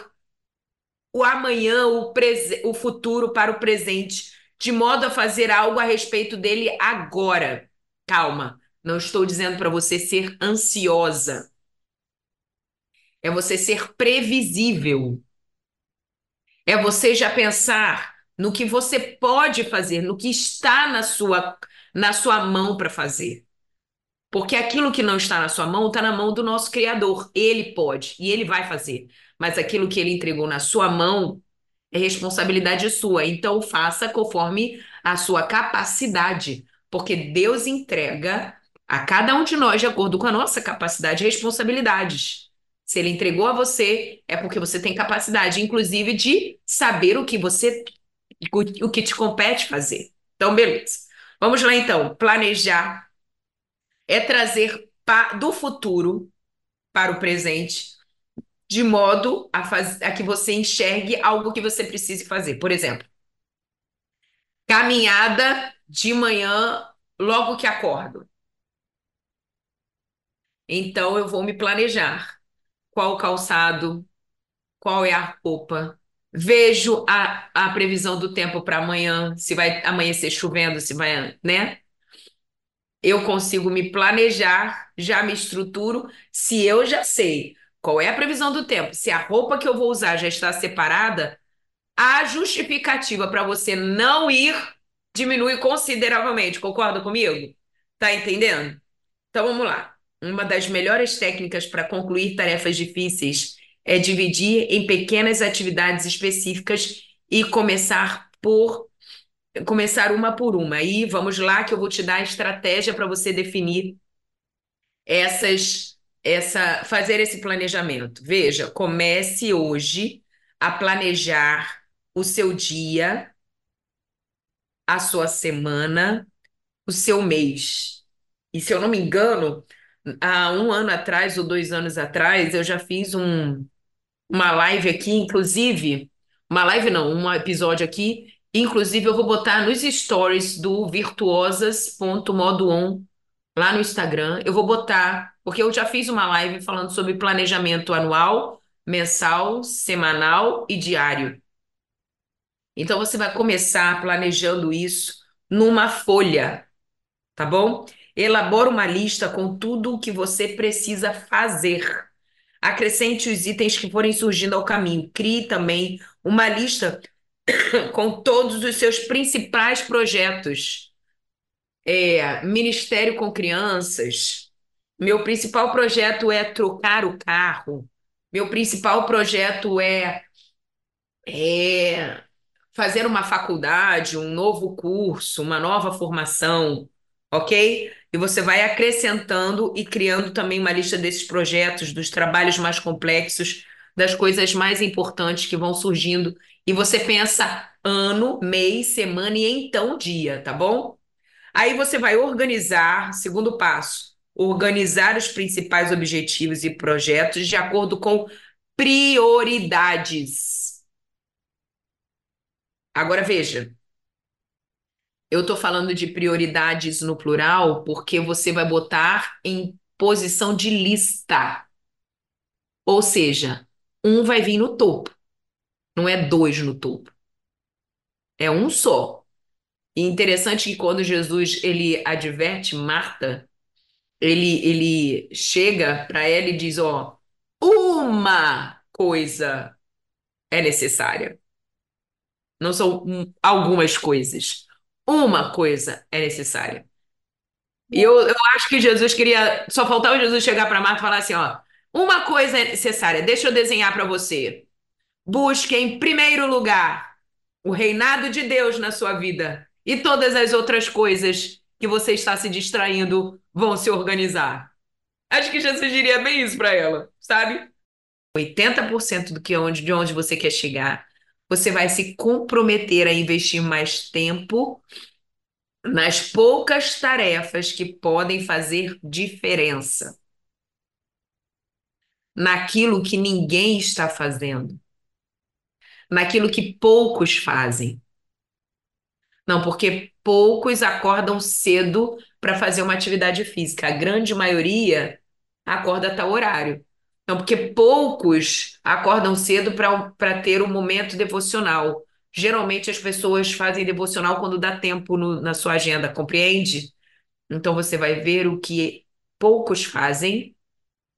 o amanhã, o, o futuro para o presente, de modo a fazer algo a respeito dele agora. Calma, não estou dizendo para você ser ansiosa. É você ser previsível. É você já pensar no que você pode fazer, no que está na sua, na sua mão para fazer. Porque aquilo que não está na sua mão está na mão do nosso Criador. Ele pode e ele vai fazer. Mas aquilo que ele entregou na sua mão é responsabilidade sua. Então faça conforme a sua capacidade. Porque Deus entrega a cada um de nós, de acordo com a nossa capacidade, responsabilidades. Se ele entregou a você, é porque você tem capacidade, inclusive, de saber o que você, o que te compete fazer. Então, beleza. Vamos lá, então. Planejar é trazer do futuro para o presente, de modo a, faz, a que você enxergue algo que você precise fazer. Por exemplo, caminhada de manhã logo que acordo. Então eu vou me planejar. Qual calçado? Qual é a roupa? Vejo a, a previsão do tempo para amanhã, se vai amanhecer chovendo, se vai, né? Eu consigo me planejar, já me estruturo, se eu já sei qual é a previsão do tempo, se a roupa que eu vou usar já está separada, a justificativa para você não ir diminui consideravelmente. Concorda comigo? Tá entendendo? Então vamos lá. Uma das melhores técnicas para concluir tarefas difíceis é dividir em pequenas atividades específicas e começar por começar uma por uma. E vamos lá que eu vou te dar a estratégia para você definir essas essa, fazer esse planejamento. Veja, comece hoje a planejar o seu dia, a sua semana, o seu mês. E se eu não me engano, há um ano atrás ou dois anos atrás, eu já fiz um, uma live aqui, inclusive, uma live não, um episódio aqui, inclusive eu vou botar nos stories do virtuosas.modoon lá no Instagram. Eu vou botar, porque eu já fiz uma live falando sobre planejamento anual, mensal, semanal e diário. Então você vai começar planejando isso numa folha, tá bom? Elabora uma lista com tudo o que você precisa fazer. Acrescente os itens que forem surgindo ao caminho. Crie também uma lista com todos os seus principais projetos. É, ministério com crianças. Meu principal projeto é trocar o carro. Meu principal projeto é, é fazer uma faculdade, um novo curso, uma nova formação, ok? E você vai acrescentando e criando também uma lista desses projetos, dos trabalhos mais complexos, das coisas mais importantes que vão surgindo. E você pensa ano, mês, semana e então dia, tá bom? Aí você vai organizar, segundo passo, organizar os principais objetivos e projetos de acordo com prioridades. Agora veja, eu estou falando de prioridades no plural porque você vai botar em posição de lista. Ou seja, um vai vir no topo. Não é dois no topo. É um só. E interessante que quando Jesus ele adverte Marta, ele, ele chega para ela e diz: Ó, uma coisa é necessária. Não são algumas coisas. Uma coisa é necessária. E eu, eu acho que Jesus queria. Só faltava Jesus chegar para Marta e falar assim: ó, uma coisa é necessária, deixa eu desenhar para você. Busque em primeiro lugar o reinado de Deus na sua vida. E todas as outras coisas que você está se distraindo vão se organizar. Acho que Jesus diria bem isso para ela, sabe? 80% do que onde, de onde você quer chegar você vai se comprometer a investir mais tempo nas poucas tarefas que podem fazer diferença. Naquilo que ninguém está fazendo. Naquilo que poucos fazem. Não, porque poucos acordam cedo para fazer uma atividade física. A grande maioria acorda a tal horário. Não, porque poucos acordam cedo para ter um momento devocional. Geralmente as pessoas fazem devocional quando dá tempo no, na sua agenda, compreende? Então você vai ver o que poucos fazem,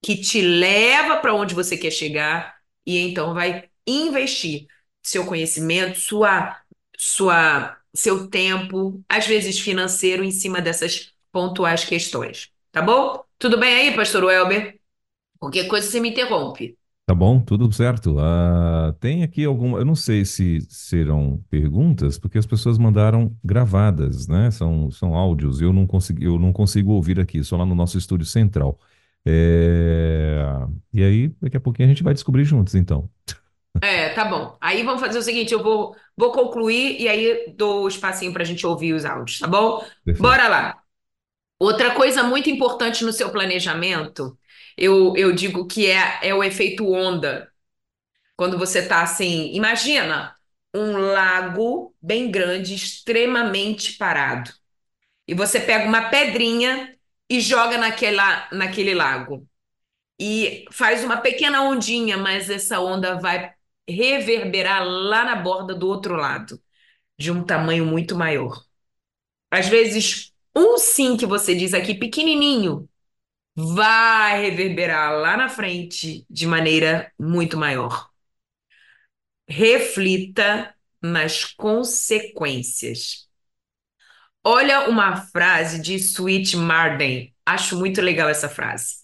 que te leva para onde você quer chegar, e então vai investir seu conhecimento, sua, sua, seu tempo, às vezes financeiro, em cima dessas pontuais questões. Tá bom? Tudo bem aí, pastor Welber? Qualquer coisa você me interrompe. Tá bom, tudo certo. Ah, tem aqui alguma. Eu não sei se serão perguntas, porque as pessoas mandaram gravadas, né? São, são áudios. Eu não consegui, eu não consigo ouvir aqui, só lá no nosso estúdio central. É, E aí, daqui a pouquinho a gente vai descobrir juntos, então. É, tá bom. Aí vamos fazer o seguinte: eu vou, vou concluir e aí dou o espacinho para a gente ouvir os áudios, tá bom? Perfeito. Bora lá. Outra coisa muito importante no seu planejamento eu, eu digo que é, é o efeito onda. Quando você está assim, imagina um lago bem grande, extremamente parado. E você pega uma pedrinha e joga naquela, naquele lago. E faz uma pequena ondinha, mas essa onda vai reverberar lá na borda do outro lado, de um tamanho muito maior. Às vezes, um sim que você diz aqui, pequenininho, vai reverberar lá na frente de maneira muito maior. Reflita nas consequências. Olha uma frase de Sweet Marden. Acho muito legal essa frase.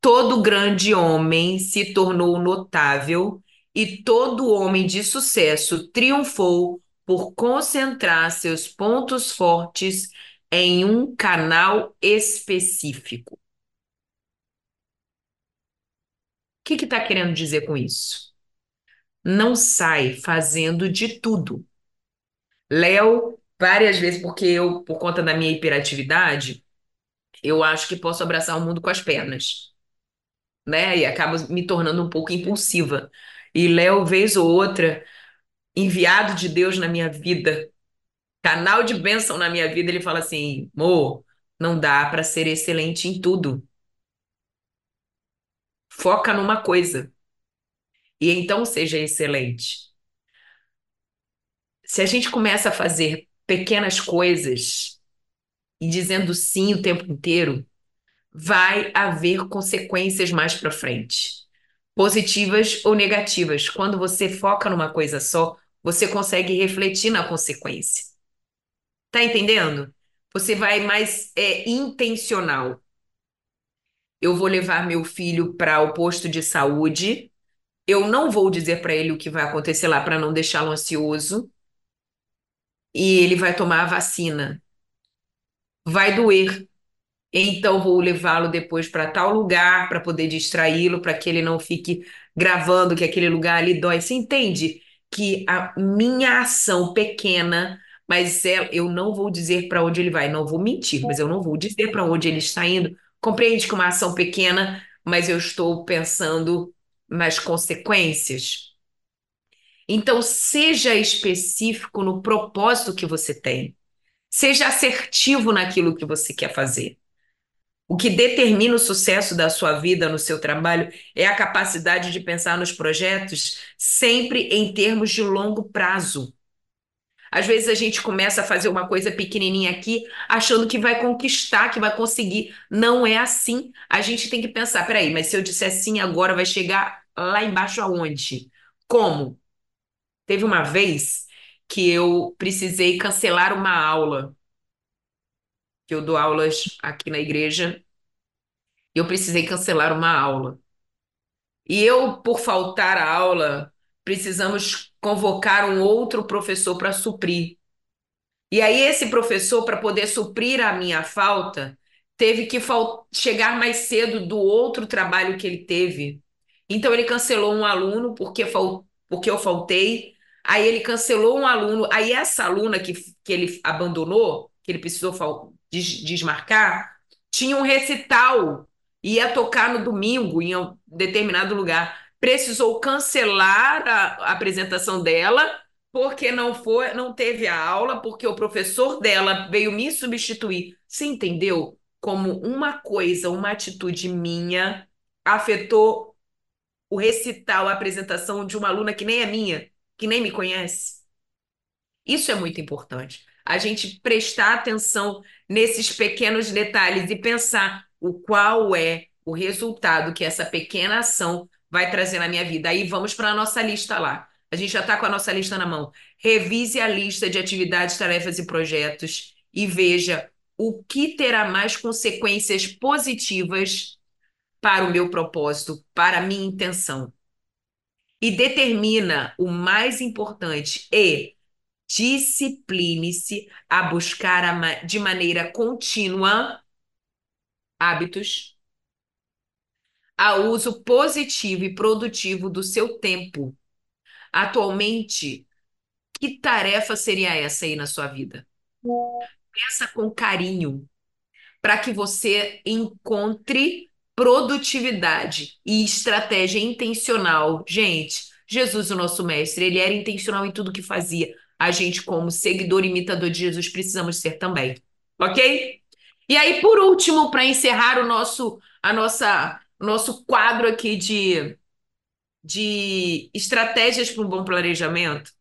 Todo grande homem se tornou notável e todo homem de sucesso triunfou por concentrar seus pontos fortes em um canal específico. que que está querendo dizer com isso? Não sai fazendo de tudo. Léo, várias vezes, porque eu, por conta da minha hiperatividade, eu acho que posso abraçar o mundo com as pernas, né? E acabo me tornando um pouco impulsiva. E Léo, vez ou outra, enviado de Deus na minha vida, canal de bênção na minha vida, ele fala assim: Mo, não dá para ser excelente em tudo. Foca numa coisa. E então seja excelente. Se a gente começa a fazer pequenas coisas e dizendo sim o tempo inteiro, vai haver consequências mais para frente, positivas ou negativas. Quando você foca numa coisa só, você consegue refletir na consequência. Tá entendendo? Você vai mais é, intencional. Eu vou levar meu filho para o posto de saúde. Eu não vou dizer para ele o que vai acontecer lá para não deixá-lo ansioso. E ele vai tomar a vacina. Vai doer. Então vou levá-lo depois para tal lugar para poder distraí-lo, para que ele não fique gravando que aquele lugar ali dói. Você entende que a minha ação pequena mas é, eu não vou dizer para onde ele vai, não vou mentir, mas eu não vou dizer para onde ele está indo. Compreende que uma ação pequena, mas eu estou pensando nas consequências. Então, seja específico no propósito que você tem. Seja assertivo naquilo que você quer fazer. O que determina o sucesso da sua vida no seu trabalho é a capacidade de pensar nos projetos sempre em termos de longo prazo. Às vezes a gente começa a fazer uma coisa pequenininha aqui, achando que vai conquistar, que vai conseguir. Não é assim. A gente tem que pensar, peraí, mas se eu disser sim agora, vai chegar lá embaixo aonde? Como? Teve uma vez que eu precisei cancelar uma aula, que eu dou aulas aqui na igreja, eu precisei cancelar uma aula. E eu, por faltar a aula, precisamos convocar um outro professor para suprir. E aí, esse professor, para poder suprir a minha falta, teve que chegar mais cedo do outro trabalho que ele teve. Então, ele cancelou um aluno porque, porque eu faltei. Aí, ele cancelou um aluno. Aí, essa aluna que, que ele abandonou, que ele precisou des desmarcar, tinha um recital. Ia tocar no domingo em um determinado lugar precisou cancelar a, a apresentação dela porque não foi, não teve a aula, porque o professor dela veio me substituir. Você entendeu como uma coisa, uma atitude minha afetou o recital, a apresentação de uma aluna que nem é minha, que nem me conhece? Isso é muito importante. A gente prestar atenção nesses pequenos detalhes e pensar o qual é o resultado que essa pequena ação vai trazer na minha vida. Aí vamos para a nossa lista lá. A gente já está com a nossa lista na mão. Revise a lista de atividades, tarefas e projetos e veja o que terá mais consequências positivas para o meu propósito, para a minha intenção. E determina o mais importante e discipline-se a buscar de maneira contínua hábitos a uso positivo e produtivo do seu tempo. Atualmente, que tarefa seria essa aí na sua vida? Pensa com carinho para que você encontre produtividade e estratégia intencional. Gente, Jesus, o nosso mestre, ele era intencional em tudo que fazia. A gente, como seguidor imitador de Jesus, precisamos ser também. Ok? E aí, por último, para encerrar o nosso, a nossa nosso quadro aqui de, de estratégias para um bom planejamento.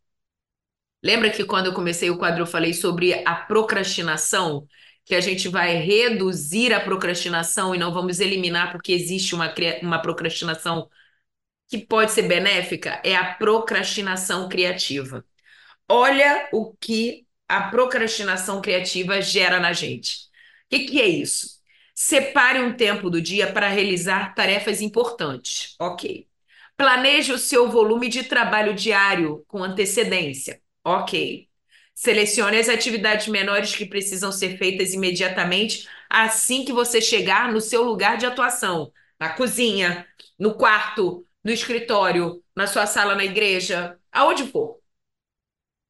Lembra que quando eu comecei o quadro eu falei sobre a procrastinação? Que a gente vai reduzir a procrastinação e não vamos eliminar, porque existe uma, uma procrastinação que pode ser benéfica? É a procrastinação criativa. Olha o que a procrastinação criativa gera na gente. Que, que é isso? Separe um tempo do dia para realizar tarefas importantes. Ok. Planeje o seu volume de trabalho diário com antecedência. Ok. Selecione as atividades menores que precisam ser feitas imediatamente assim que você chegar no seu lugar de atuação. na cozinha, no quarto, no escritório, na sua sala na igreja, aonde for.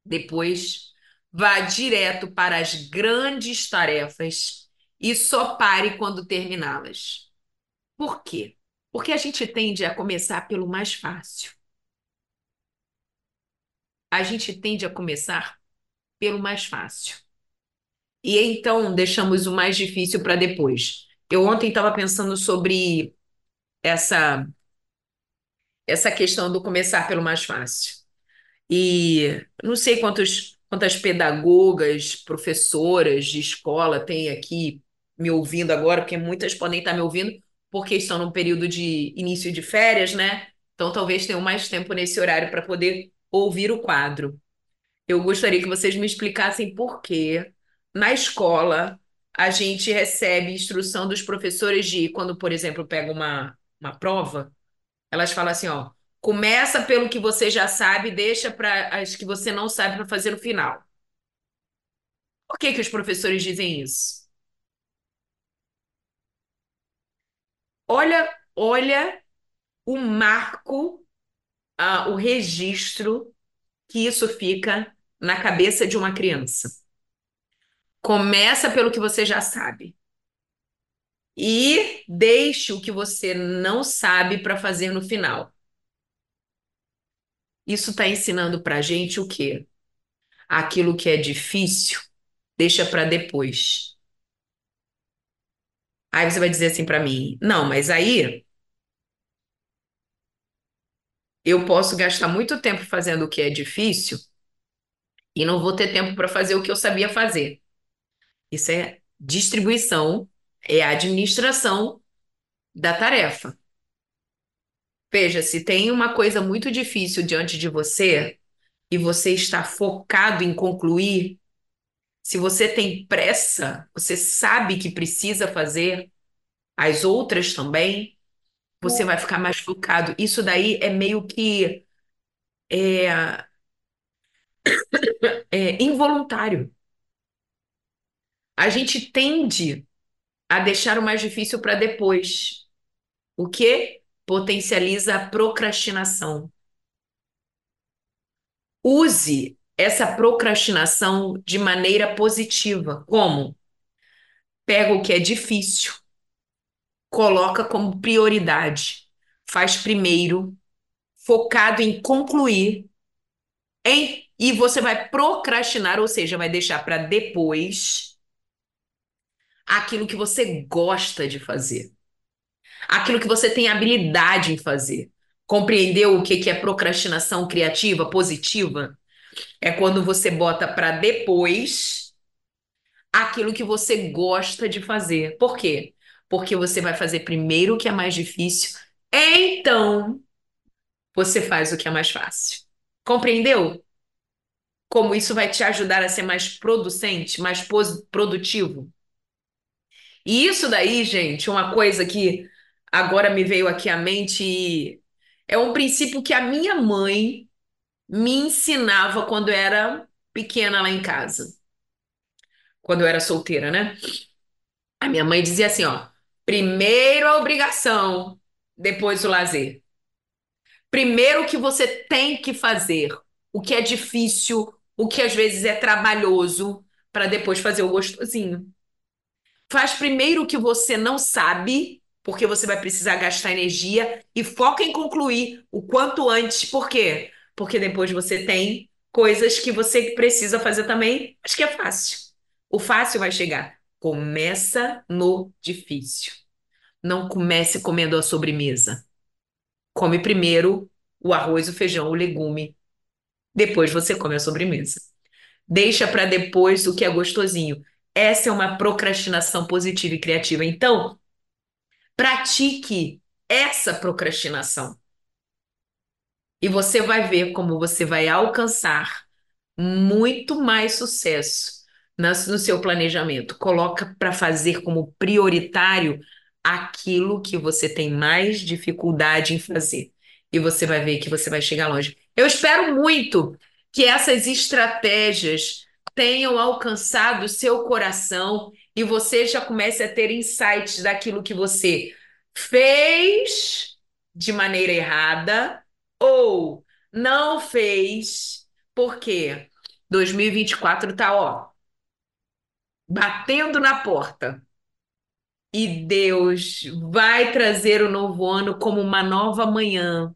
Depois, vá direto para as grandes tarefas e só pare quando terminá-las. Por quê? Porque a gente tende a começar pelo mais fácil. A gente tende a começar pelo mais fácil. E então deixamos o mais difícil para depois. Eu ontem estava pensando sobre essa essa questão do começar pelo mais fácil. E não sei quantos, quantas pedagogas, professoras de escola tem aqui me ouvindo agora, porque muitas podem estar me ouvindo porque estão num período de início de férias, né? Então talvez tenham mais tempo nesse horário para poder ouvir o quadro. Eu gostaria que vocês me explicassem por que na escola a gente recebe instrução dos professores de quando, por exemplo, pega uma, uma prova, elas falam assim, ó, começa pelo que você já sabe, deixa para as que você não sabe para fazer no final. Por que que os professores dizem isso? Olha, olha o marco, ah, o registro que isso fica na cabeça de uma criança. Começa pelo que você já sabe. E deixe o que você não sabe para fazer no final. Isso está ensinando para a gente o quê? Aquilo que é difícil, deixa para depois. Aí você vai dizer assim para mim: não, mas aí eu posso gastar muito tempo fazendo o que é difícil e não vou ter tempo para fazer o que eu sabia fazer. Isso é distribuição, é administração da tarefa. Veja, se tem uma coisa muito difícil diante de você e você está focado em concluir, se você tem pressa, você sabe que precisa fazer as outras também, você vai ficar mais focado. Isso daí é meio que é, é involuntário. A gente tende a deixar o mais difícil para depois. O que potencializa a procrastinação. Use essa procrastinação de maneira positiva. Como? Pega o que é difícil, coloca como prioridade, faz primeiro, focado em concluir, em, e você vai procrastinar, ou seja, vai deixar para depois aquilo que você gosta de fazer, aquilo que você tem habilidade em fazer. Compreendeu o que que é procrastinação criativa, positiva? É quando você bota para depois aquilo que você gosta de fazer. Por quê? Porque você vai fazer primeiro o que é mais difícil, então você faz o que é mais fácil. Compreendeu? Como isso vai te ajudar a ser mais producente, mais produtivo? E isso daí, gente, uma coisa que agora me veio aqui à mente e é um princípio que a minha mãe me ensinava quando era pequena lá em casa. Quando eu era solteira, né? A minha mãe dizia assim, ó, primeiro a obrigação, depois o lazer. Primeiro o que você tem que fazer, o que é difícil, o que às vezes é trabalhoso, para depois fazer o gostosinho. Faz primeiro o que você não sabe, porque você vai precisar gastar energia, e foca em concluir o quanto antes. Por quê? Porque depois você tem coisas que você precisa fazer também, mas que é fácil. O fácil vai chegar. Começa no difícil. Não comece comendo a sobremesa. Come primeiro o arroz, o feijão, o legume. Depois você come a sobremesa. Deixa para depois o que é gostosinho. Essa é uma procrastinação positiva e criativa. Então, pratique essa procrastinação. E você vai ver como você vai alcançar muito mais sucesso no seu planejamento. Coloca para fazer como prioritário aquilo que você tem mais dificuldade em fazer. E você vai ver que você vai chegar longe. Eu espero muito que essas estratégias tenham alcançado o seu coração e você já comece a ter insights daquilo que você fez de maneira errada ou não fez porque 2024 tá, ó, batendo na porta. E Deus vai trazer o novo ano como uma nova manhã,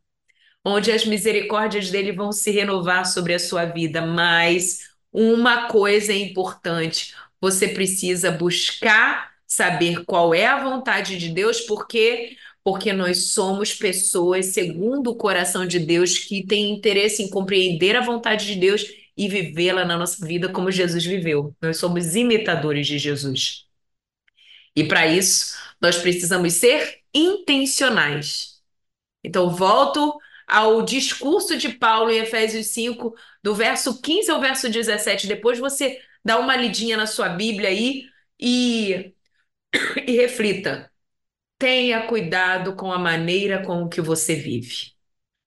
onde as misericórdias dele vão se renovar sobre a sua vida. Mas uma coisa é importante: você precisa buscar saber qual é a vontade de Deus, porque porque nós somos pessoas segundo o coração de Deus que têm interesse em compreender a vontade de Deus e vivê-la na nossa vida como Jesus viveu. Nós somos imitadores de Jesus. E para isso, nós precisamos ser intencionais. Então, volto ao discurso de Paulo em Efésios 5, do verso 15 ao verso 17. Depois você dá uma lidinha na sua Bíblia aí e, e reflita. Tenha cuidado com a maneira com que você vive.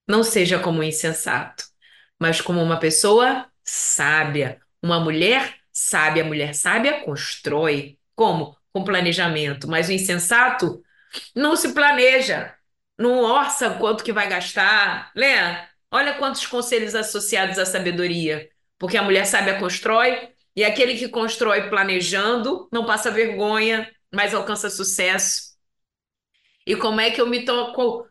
Não seja como um insensato, mas como uma pessoa sábia. Uma mulher sábia. Mulher sábia constrói. Como? Com planejamento. Mas o insensato não se planeja, não orça quanto que vai gastar. Né? Olha quantos conselhos associados à sabedoria. Porque a mulher sábia constrói, e aquele que constrói planejando não passa vergonha, mas alcança sucesso. E como é que eu me toco?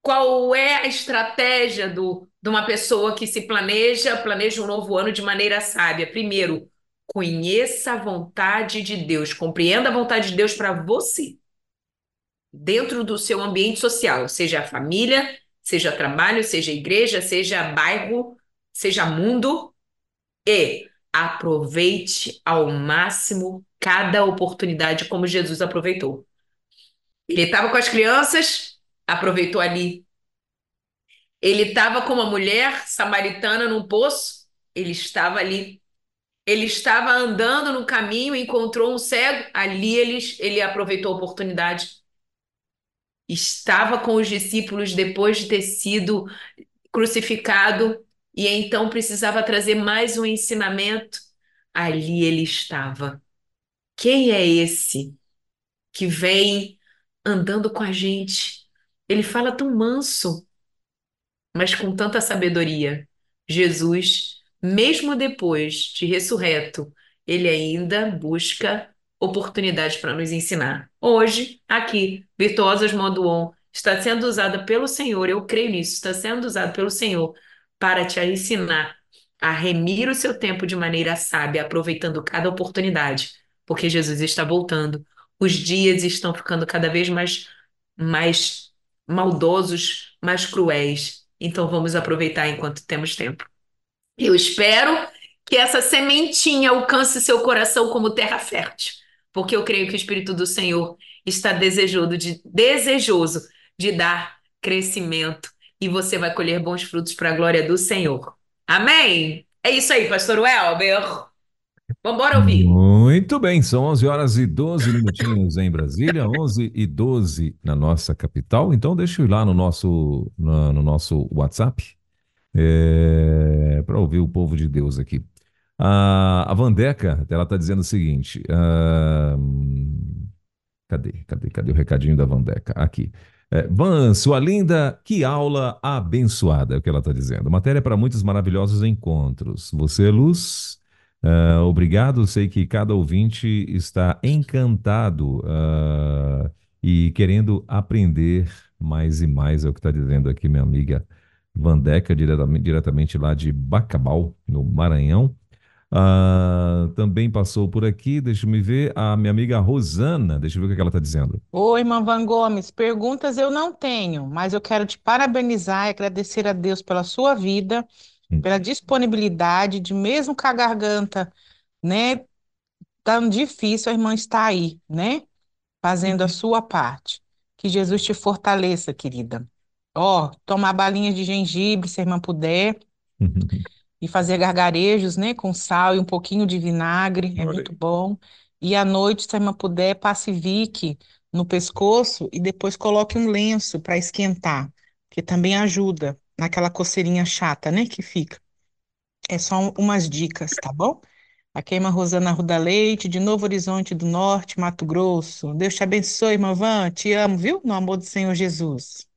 Qual é a estratégia do, de uma pessoa que se planeja, planeja um novo ano de maneira sábia? Primeiro, conheça a vontade de Deus, compreenda a vontade de Deus para você, dentro do seu ambiente social, seja a família, seja trabalho, seja igreja, seja bairro, seja mundo, e aproveite ao máximo cada oportunidade como Jesus aproveitou. Ele estava com as crianças, aproveitou ali. Ele estava com uma mulher samaritana num poço, ele estava ali. Ele estava andando no caminho, encontrou um cego, ali ele, ele aproveitou a oportunidade. Estava com os discípulos depois de ter sido crucificado e então precisava trazer mais um ensinamento. Ali ele estava. Quem é esse que vem andando com a gente. Ele fala tão manso, mas com tanta sabedoria. Jesus, mesmo depois de ressurreto, ele ainda busca oportunidades para nos ensinar. Hoje, aqui, Virtuosas Modo On está sendo usada pelo Senhor, eu creio nisso, está sendo usado pelo Senhor para te ensinar a remir o seu tempo de maneira sábia, aproveitando cada oportunidade, porque Jesus está voltando os dias estão ficando cada vez mais, mais maldosos, mais cruéis. Então vamos aproveitar enquanto temos tempo. Eu espero que essa sementinha alcance seu coração como terra fértil, porque eu creio que o Espírito do Senhor está desejoso de, desejoso de dar crescimento e você vai colher bons frutos para a glória do Senhor. Amém? É isso aí, pastor Welber. Vamos embora ouvir. Muito bem, são 11 horas e 12 minutinhos em Brasília, 11 e 12 na nossa capital. Então, deixa eu ir lá no nosso, no, no nosso WhatsApp é, para ouvir o povo de Deus aqui. A, a Vandeca, ela está dizendo o seguinte: uh, cadê, cadê, cadê o recadinho da Vandeca? Aqui. É, Van, sua linda, que aula abençoada, é o que ela está dizendo. Matéria para muitos maravilhosos encontros. Você é luz Uh, obrigado, sei que cada ouvinte está encantado uh, e querendo aprender mais e mais, é o que está dizendo aqui minha amiga Vandeca, diretamente, diretamente lá de Bacabal, no Maranhão. Uh, também passou por aqui, deixa eu ver, a minha amiga Rosana, deixa eu ver o que ela está dizendo. Oi, irmã Van Gomes, perguntas eu não tenho, mas eu quero te parabenizar e agradecer a Deus pela sua vida. Pela disponibilidade de mesmo com a garganta, né, tão difícil, a irmã está aí, né, fazendo a uhum. sua parte. Que Jesus te fortaleça, querida. Ó, tomar balinha de gengibre, se a irmã puder, e fazer gargarejos, né, com sal e um pouquinho de vinagre, é muito bom. E à noite, se a irmã puder, passe Vick no pescoço e depois coloque um lenço para esquentar, que também ajuda naquela coceirinha chata, né, que fica. É só um- umas dicas, tá bom? Aqui é a irmã Rosana Ruda Leite, de Novo Horizonte do Norte, Mato Grosso. Deus te abençoe, irmã Van. Te amo, viu? No amor do Senhor Jesus.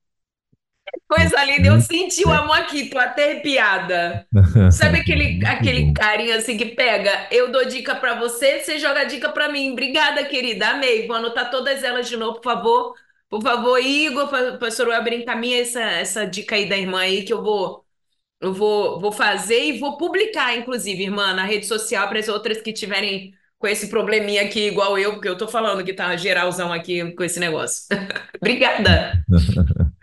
Coisa linda, eu senti o amor aqui, tô até arrepiada. Sabe aquele, aquele carinho assim que pega? Eu dou dica pra você, você joga dica pra mim. Obrigada, querida. Amei. Vou anotar todas elas de novo, por favor. Por favor, Igor, pa- pastor Weber, encaminha essa, essa dica aí da irmã aí que eu vou, eu vou, vou fazer e vou publicar, inclusive, irmã, na rede social para as outras que tiverem com esse probleminha aqui, igual eu, porque eu tô falando que tá geralzão aqui com esse negócio. Obrigada.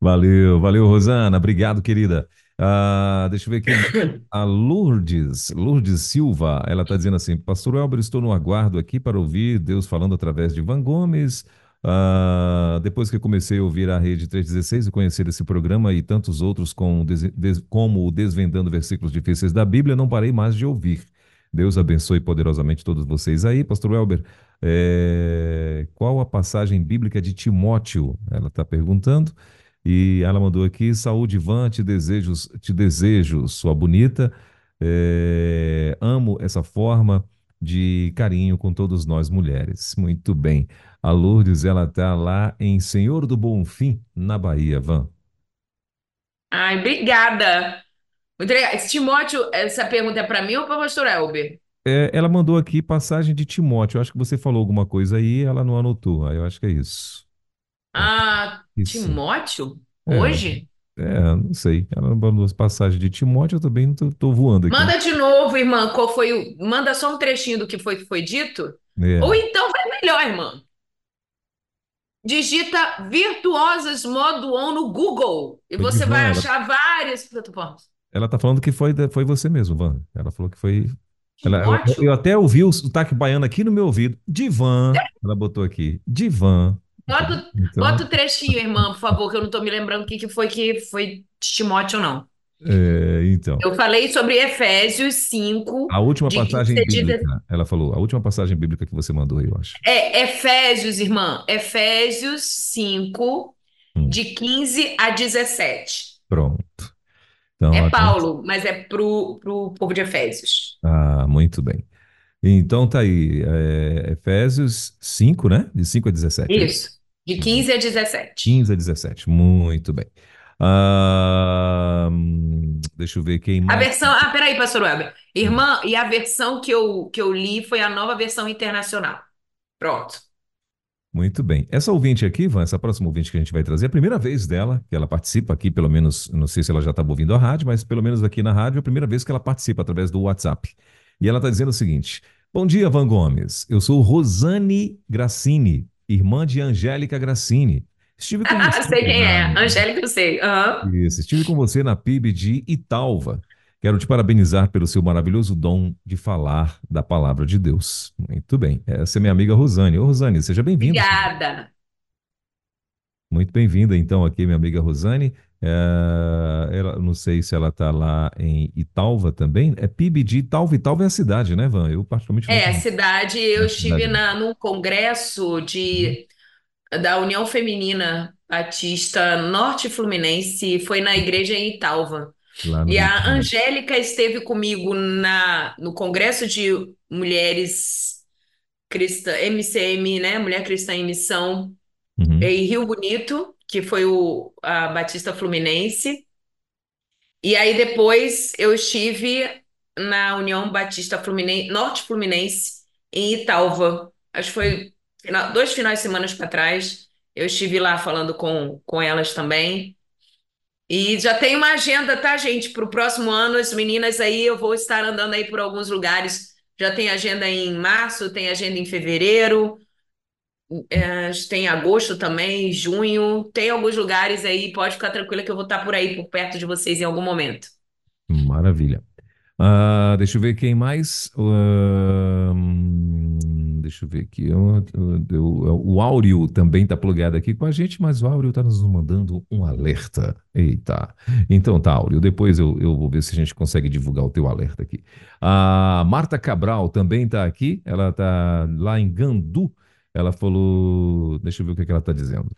Valeu, valeu, Rosana. Obrigado, querida. Ah, deixa eu ver aqui. A Lourdes, Lourdes Silva, ela está dizendo assim: Pastor Elber, estou no aguardo aqui para ouvir Deus falando através de Van Gomes. Ah, depois que comecei a ouvir a Rede 316 e conhecer esse programa e tantos outros com, des- des- como o Desvendando Versículos Difíceis da Bíblia, não parei mais de ouvir. Deus abençoe poderosamente todos vocês aí. Pastor Elber, eh, qual a passagem bíblica de Timóteo? Ela está perguntando. E ela mandou aqui: saúde, Van, te desejo, te desejo, sua bonita. É, amo essa forma de carinho com todos nós mulheres. Muito bem. A Lourdes, ela está lá em Senhor do Bonfim, na Bahia, Van. Ai, obrigada. Muito legal. Esse Timóteo, essa pergunta é para mim ou para o pastor Elber? É, ela mandou aqui passagem de Timóteo. Eu acho que você falou alguma coisa aí, ela não anotou. Aí eu acho que é isso. Ah, Isso. Timóteo? É. Hoje? É, não sei. Ela mandou as passagens de Timóteo, eu também não tô, tô voando aqui. Manda de novo, irmã, qual foi o... Manda só um trechinho do que foi, foi dito. É. Ou então vai melhor, irmã. Digita Virtuosas Modo On no Google e Foi você vai ela- achar várias plataformas. Ela tá falando que foi, foi você mesmo, Van. Ela falou que foi. Ela, eu até ouvi o sotaque baiano aqui no meu ouvido. Divan. Ela botou aqui. Divan. Bota, Então, bota o trechinho, irmã, por favor, que eu não tô me lembrando o que, que foi que foi de Timóteo, não. é, então. Eu falei sobre Efésios 5, A última passagem 15 a bíblica. Ela falou. A última passagem bíblica que você mandou, eu acho. É Efésios, irmã. Efésios 5, Hum. de 15 a 17. Pronto. Então, É Paulo, mas é pro, pro povo de Efésios. Ah, muito bem. Então tá aí. é, Efésios 5, né? De 5 a 17. Isso. De 15 a 17. 15 a 17. Muito bem. Hum, deixa eu ver quem A mais. versão. Ah, peraí, pastor Weber. Irmã, e a versão que eu, que eu li foi a nova versão internacional. Pronto. Muito bem. Essa ouvinte aqui, Van, essa próxima ouvinte que a gente vai trazer, é a primeira vez dela que ela participa aqui, pelo menos, não sei se ela já estava ouvindo a rádio, mas pelo menos aqui na rádio é a primeira vez que ela participa através do WhatsApp. E ela está dizendo o seguinte: Bom dia, Van Gomes. Eu sou Rosane Grassini, irmã de Angélica Grassini. Estive com Ah, você sei quem é. Angélica, eu sei. Aham. Isso, estive com você na PIB de Italva. Quero te parabenizar pelo seu maravilhoso dom de falar da palavra de Deus. Muito bem. Essa é minha amiga Rosane. Ô, Rosane, seja bem-vinda. Obrigada. Muito bem-vinda, então, aqui, minha amiga Rosane. É, ela, não sei se ela está lá em Italva também. É PIB de Italva. Italva é a cidade, né, Van? Eu, particularmente, É, a cidade, eu É, estive cidade. na, num congresso de, da União Feminina Batista Norte Fluminense, foi na igreja em Italva. E a. Angélica esteve comigo na, no Congresso de Mulheres Cristã, MCM, né? Mulher Cristã em Missão, Uhum. em Rio Bonito, que foi o, a Batista Fluminense. E aí depois eu estive na União Batista Fluminense, Norte Fluminense, em Italva. Acho que foi final- dois finais de semana para trás. Eu estive lá falando com, com elas também. E já tem uma agenda, tá, gente? Para o próximo ano, as meninas aí, eu vou estar andando aí por alguns lugares. Já tem agenda em março, tem agenda em fevereiro, é, tem em agosto também, junho. Tem alguns lugares aí, pode ficar tranquila que eu vou estar por aí, por perto de vocês em algum momento. Maravilha. Ah, deixa eu ver quem mais. Ahn, deixa eu ver aqui. Eu- eu- eu- o Áureo também está plugado aqui com a gente, mas o Áureo está nos mandando um alerta. Eita. Então tá, Áureo. Depois eu, eu vou ver se a gente consegue divulgar o teu alerta aqui. A Marta Cabral também está aqui. Ela está lá em Gandu. Ela falou. Deixa eu ver o que, que ela está dizendo.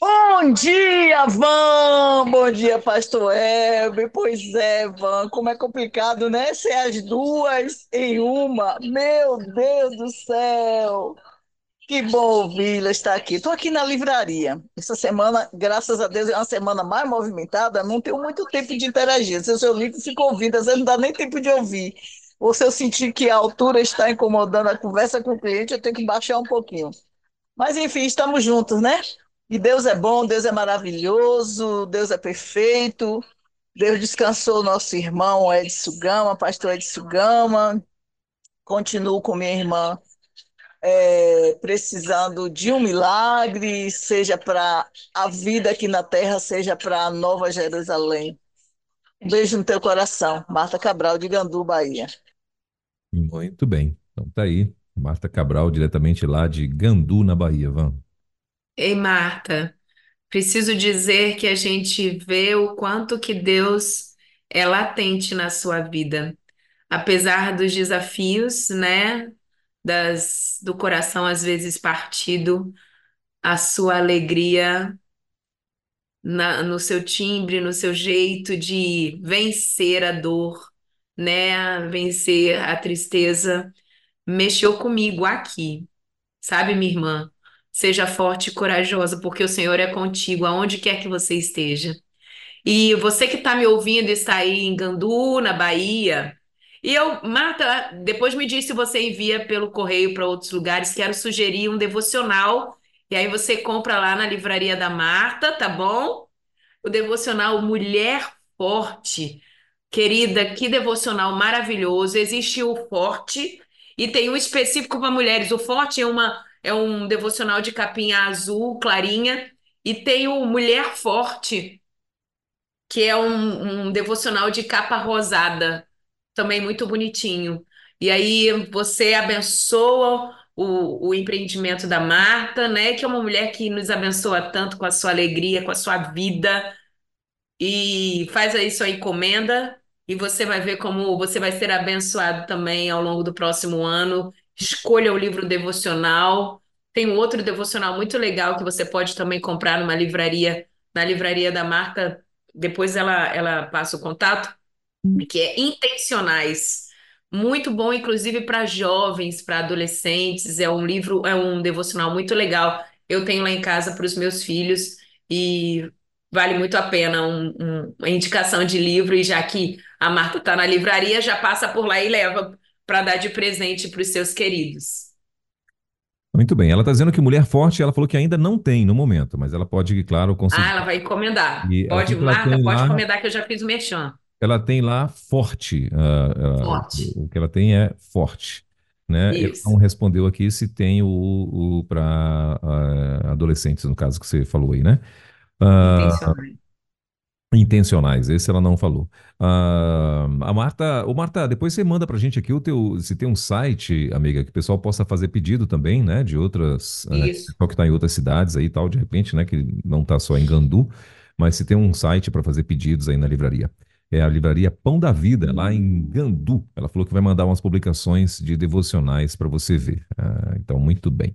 Bom dia, Van! Bom dia, Pastor Heber. Pois é, Van, como é complicado, né? Ser as duas em uma. Meu Deus do céu! Que bom ouvi-la estar aqui. Estou aqui na livraria. Essa semana, graças a Deus, é uma semana mais movimentada. Não tenho muito tempo de interagir. Se o seu livro fica ouvindo, às vezes não dá nem tempo de ouvir. Ou se eu sentir que a altura está incomodando a conversa com o cliente, eu tenho que baixar um pouquinho. Mas, enfim, estamos juntos, né? E Deus é bom, Deus é maravilhoso, Deus é perfeito. Deus descansou nosso irmão Edson Gama, pastor Edson Gama. Continuo com minha irmã é, precisando de um milagre, seja para a vida aqui na terra, seja para a Nova Jerusalém. Um beijo no teu coração. Marta Cabral, de Gandu, Bahia. Muito bem. Então tá aí. Marta Cabral, diretamente lá de Gandu, na Bahia. Vamos. Ei, Marta, preciso dizer que a gente vê o quanto que Deus é latente na sua vida. Apesar dos desafios, né, das, do coração às vezes partido, a sua alegria na, no seu timbre, no seu jeito de vencer a dor, né, vencer a tristeza, mexeu comigo aqui. Sabe, minha irmã? Seja forte e corajosa, porque o Senhor é contigo, aonde quer que você esteja. E você que está me ouvindo está aí em Gandu, na Bahia. E eu, Marta, depois me diz se você envia pelo correio para outros lugares. Quero sugerir um devocional. E aí você compra lá na livraria da Marta, tá bom? O devocional Mulher Forte. Querida, que devocional maravilhoso. Existe o Forte e tem um específico para mulheres. O Forte é uma é um devocional de capinha azul, clarinha, e tem o Mulher Forte, que é um, um devocional de capa rosada, também muito bonitinho. E aí você abençoa o, o empreendimento da Marta, né? Que é uma mulher que nos abençoa tanto com a sua alegria, com a sua vida. E faz aí sua encomenda e você vai ver como você vai ser abençoado também ao longo do próximo ano. Escolha o livro devocional. Tem um outro devocional muito legal que você pode também comprar numa livraria, na livraria da Marta. Depois ela, ela passa o contato, que é Intencionais. Muito bom, inclusive para jovens, para adolescentes. É um livro, é um devocional muito legal. Eu tenho lá em casa para os meus filhos e vale muito a pena um, um, uma indicação de livro. E já que a Marta está na livraria, já passa por lá e leva para dar de presente para os seus queridos. Muito bem. Ela está dizendo que mulher forte, ela falou que ainda não tem no momento, mas ela pode, claro, conseguir. Ah, ela vai encomendar. E pode, Marta, pode lá- encomendar que eu já fiz o merchan. Ela tem lá forte. ah, ah, Forte. O que ela tem é forte. Né? Ele não respondeu aqui se tem o, o para adolescentes, no caso que você falou aí, né? Ah, Intencionais. Intencionais, esse ela não falou. Ah, a Marta, o Marta, depois você manda pra gente aqui o teu, se tem um site, amiga, que o pessoal possa fazer pedido também, né, de outras, eh, Isso. que tá em outras cidades aí e tal, de repente, né, que não tá só em Gandu, mas se tem um site para fazer pedidos aí na livraria. É a livraria Pão da Vida, lá em Gandu. Ela falou que vai mandar umas publicações de devocionais para você ver. Ah, então, muito bem.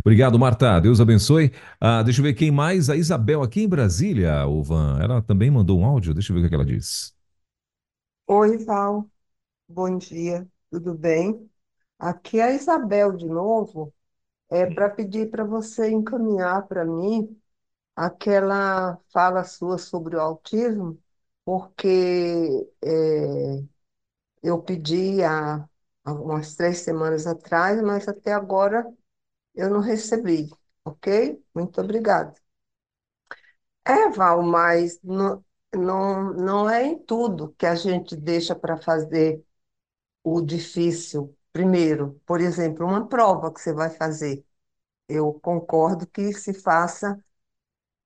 Obrigado, Marta. Deus abençoe. Ah, deixa eu ver quem mais. A Isabel aqui em Brasília, o Van. Ela também mandou um áudio. Deixa eu ver o que, é que ela diz. Oi, Val. Bom dia, tudo bem? Aqui é a Isabel de novo. É para pedir para você encaminhar para mim aquela fala sua sobre o autismo, porque é, eu pedi há, há umas três semanas atrás, mas até agora eu não recebi, ok? Muito obrigada. É, Val, mas não, não, não é em tudo que a gente deixa para fazer o difícil primeiro. Por exemplo, uma prova que você vai fazer. Eu concordo que se faça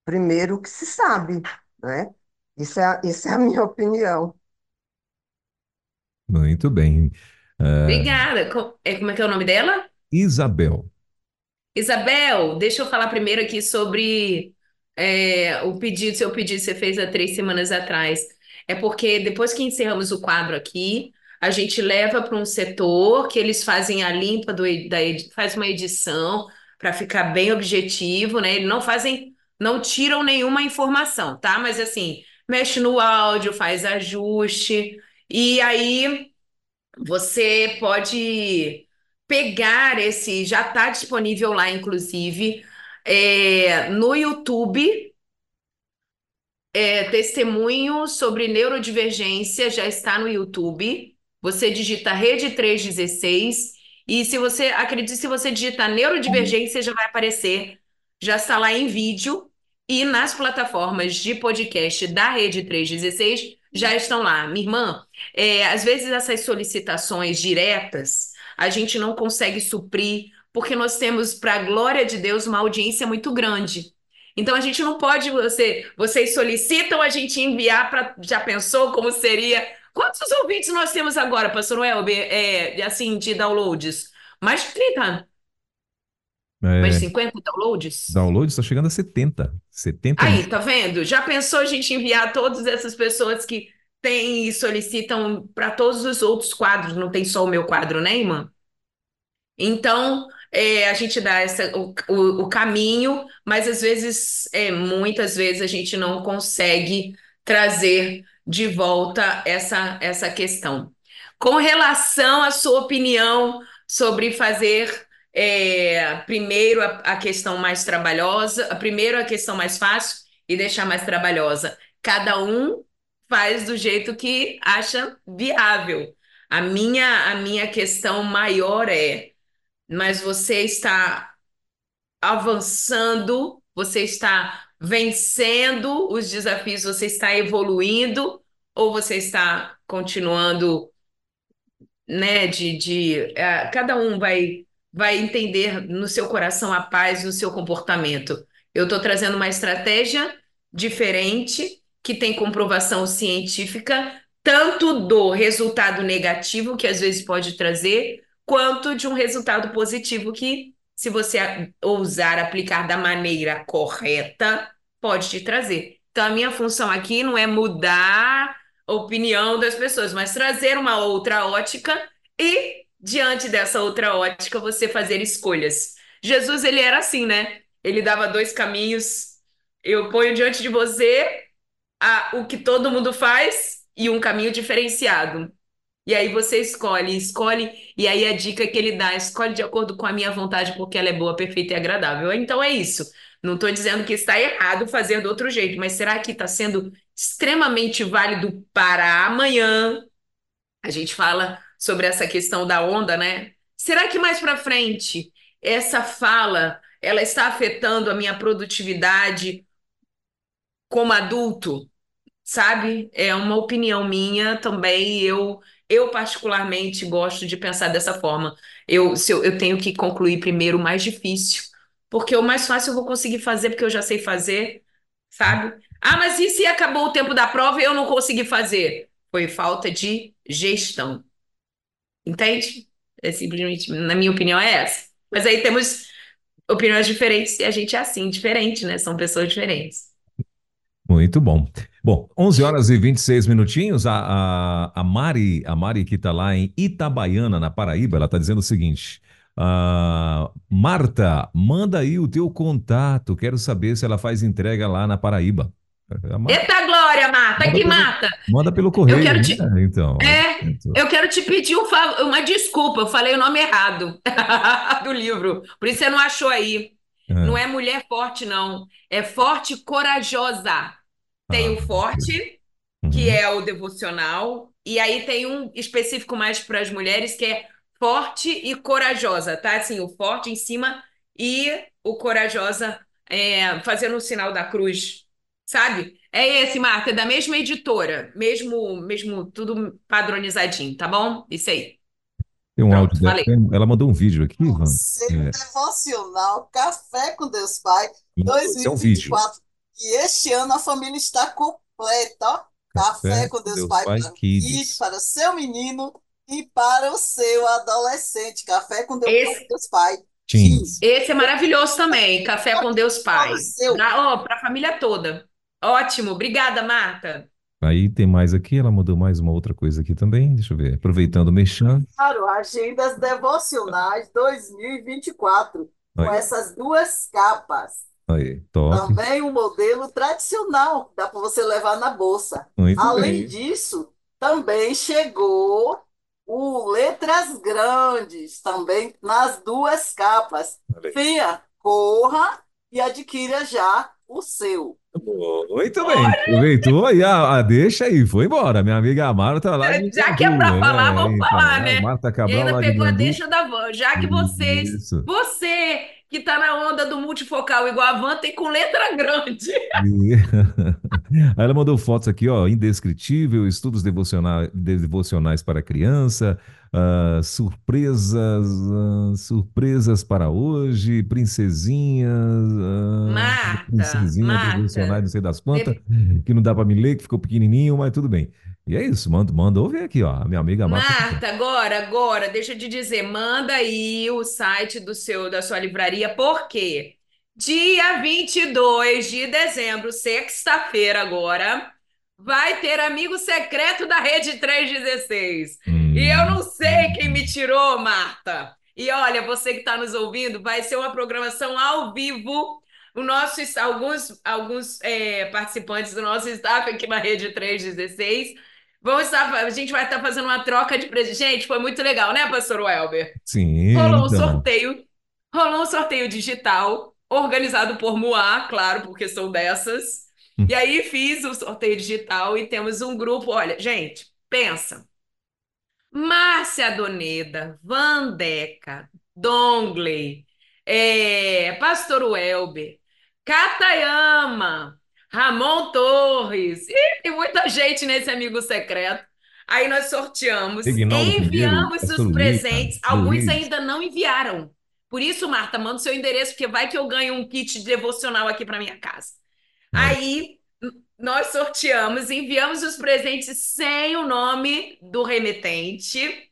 primeiro o que se sabe, né? Isso é, isso é a minha opinião. Muito bem. Ah, Obrigada. Co- é, Como é que é o nome dela? Isabel. Isabel, deixa eu falar primeiro aqui sobre é, o pedido, seu pedido que você fez há três semanas atrás. É porque depois que encerramos o quadro aqui, a gente leva para um setor que eles fazem a limpa do, da, faz uma edição para ficar bem objetivo, né? Eles não fazem não tiram nenhuma informação, tá? Mas assim, mexe no áudio, faz ajuste, e aí você pode pegar esse, já está disponível lá, inclusive, é, no YouTube. É, testemunho sobre neurodivergência já está no YouTube. Você digita Rede 316 e se você, acredite, se você digitar neurodivergência já vai aparecer, já está lá em vídeo e nas plataformas de podcast da Rede 316 já estão lá. Minha irmã, é, às vezes essas solicitações diretas a gente não consegue suprir, porque nós temos, para a glória de Deus, uma audiência muito grande. Então a gente não pode, você, vocês solicitam a gente enviar para. Já pensou como seria? Quantos ouvintes nós temos agora, pastor Welber, é, assim, de downloads? Mais de 30. É, Mais de 50 downloads? download está chegando a 70. 70 Aí, tá vendo? Já pensou a gente enviar todas essas pessoas que têm e solicitam para todos os outros quadros, não tem só o meu quadro, né, irmã? Então, é, a gente dá essa, o, o, o caminho, mas às vezes, é, muitas vezes, a gente não consegue trazer de volta essa, essa questão. Com relação à sua opinião sobre fazer é, primeiro a, a questão mais trabalhosa, primeiro a questão mais fácil e deixar mais trabalhosa. Cada um faz do jeito que acha viável. A minha, a minha questão maior é, mas você está avançando, você está vencendo os desafios, você está evoluindo ou você está continuando, né, de, de é, cada um vai vai entender no seu coração a paz no seu comportamento. Eu estou trazendo uma estratégia diferente que tem comprovação científica tanto do resultado negativo que às vezes pode trazer, quanto de um resultado positivo que, se você ousar aplicar da maneira correta, pode te trazer. Então, a minha função aqui não é mudar a opinião das pessoas, mas trazer uma outra ótica e, diante dessa outra ótica, você fazer escolhas. Jesus, ele era assim, né? Ele dava dois caminhos. Eu ponho diante de você a, o que todo mundo faz e um caminho diferenciado. E aí você escolhe, escolhe, e aí a dica que ele dá, escolhe de acordo com a minha vontade, porque ela é boa, perfeita e agradável. Então é isso. Não estou dizendo que está errado fazer do outro jeito, mas será que está sendo extremamente válido para amanhã? A gente fala sobre essa questão da onda, né? Será que mais para frente essa fala ela está afetando a minha produtividade como adulto? Sabe? É uma opinião minha também. Eu eu particularmente gosto de pensar dessa forma. Eu, se eu, eu tenho que concluir primeiro o mais difícil, porque o mais fácil eu vou conseguir fazer porque eu já sei fazer, sabe? Ah, mas e se acabou o tempo da prova e eu não consegui fazer? Foi falta de gestão. Entende? É simplesmente, na minha opinião, é essa. Mas aí temos opiniões diferentes e a gente é assim, diferente, né? São pessoas diferentes. Muito bom. Bom, 11 horas e 26 minutinhos. A, a, a Mari, a Mari que está lá em Itabaiana, na Paraíba, ela está dizendo o seguinte. Uh, Marta, manda aí o teu contato. Quero saber se ela faz entrega lá na Paraíba. Eita glória, Marta, manda que pelo, mata. Manda pelo correio. Eu quero te, né? então, é, então. eu quero te pedir um uma desculpa. Eu falei o nome errado do livro. Por isso você não achou aí. É. Não é mulher forte, não. É forte corajosa. Tem ah, o forte, uhum. que é o devocional, e aí tem um específico mais para as mulheres, que é forte e corajosa, tá? Assim, o forte em cima e o corajosa é, fazendo o sinal da cruz, sabe? É esse, Marta, é da mesma editora, mesmo, mesmo tudo padronizadinho, tá bom? Isso aí. Tem um Pronto, áudio dela. Ela mandou um vídeo aqui, Ivan. É. Devocional Café com Deus Pai, 2024. E este ano a família está completa, ó. Café, Café com Deus, Deus Pai, Pai para, Kids. para seu menino e para o seu adolescente. Café com Deus, esse, Deus Pai. Esse é maravilhoso também, Café com Deus Pai. Para a família toda. Ótimo, obrigada, Marta. Aí tem mais aqui, ela mandou mais uma outra coisa aqui também, deixa eu ver. Aproveitando o mexão. Claro, Agendas Devocionais 2024, Oi. com essas duas capas. Aí, top. Também um modelo tradicional, dá para você levar na bolsa. Muito Além bem. disso, também chegou o Letras Grandes, também nas duas capas. Olha aí. Venha, corra e adquira já o seu. Muito bem. Aproveitou aí, a, a deixa aí, foi embora. Minha amiga Amara tá lá de Já que é pra Itandu, falar, vamos então, falar, a né? Marta E Cabral ainda lá de pegou a deixa da van. Já que vocês, Isso. você que tá na onda do multifocal igual a van, tem com letra grande. Aí ela mandou fotos aqui, ó, indescritível, estudos devocionais, devocionais para criança, ah, surpresas, ah, surpresas para hoje, princesinhas, ah, Marta, princesinha Marta, devocionais, não sei das quantas, que não dá para me ler, que ficou pequenininho, mas tudo bem. E é isso, manda, manda ouvir aqui, ó, a minha amiga Marta. Marta, agora, agora, deixa eu te dizer, manda aí o site do seu, da sua livraria, por quê? Dia 22 de dezembro, sexta-feira agora, vai ter amigo secreto da Rede 316. E eu não sei quem me tirou, Marta. E olha, você que está nos ouvindo, vai ser uma programação ao vivo. O nosso, alguns alguns é, participantes do nosso staff aqui na Rede 316 vão estar. A gente vai estar fazendo uma troca de presente. Gente, foi muito legal, né, Pastor Welber? Sim, Rolou um então. sorteio, rolou um sorteio digital, organizado por Moá, claro, porque sou dessas. E aí fiz o sorteio digital e temos um grupo. Olha, gente, pensa. Márcia Doneda, Vandeca, Dongley, é, Pastor Welber, Katayama, Ramon Torres, e tem muita gente nesse amigo secreto. Aí nós sorteamos, enviamos os presentes. Alguns Luiz. ainda não enviaram. Por isso, Marta, manda o seu endereço, porque vai que eu ganho um kit devocional aqui para minha casa. Aí nós sorteamos, enviamos os presentes sem o nome do remetente.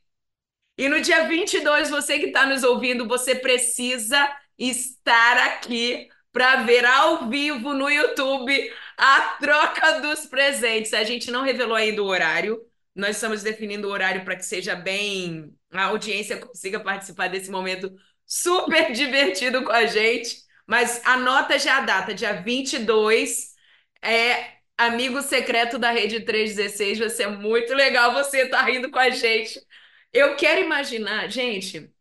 E no dia 22, você que está nos ouvindo, você precisa estar aqui para ver ao vivo no YouTube a troca dos presentes. A gente não revelou ainda o horário. Nós estamos definindo o horário para que seja bem, a audiência consiga participar desse momento super divertido com a gente. Mas anota já a data, dia 22, é amigo secreto da Rede 316. Vai ser muito legal você estar rindo com a gente. Eu quero imaginar, gente,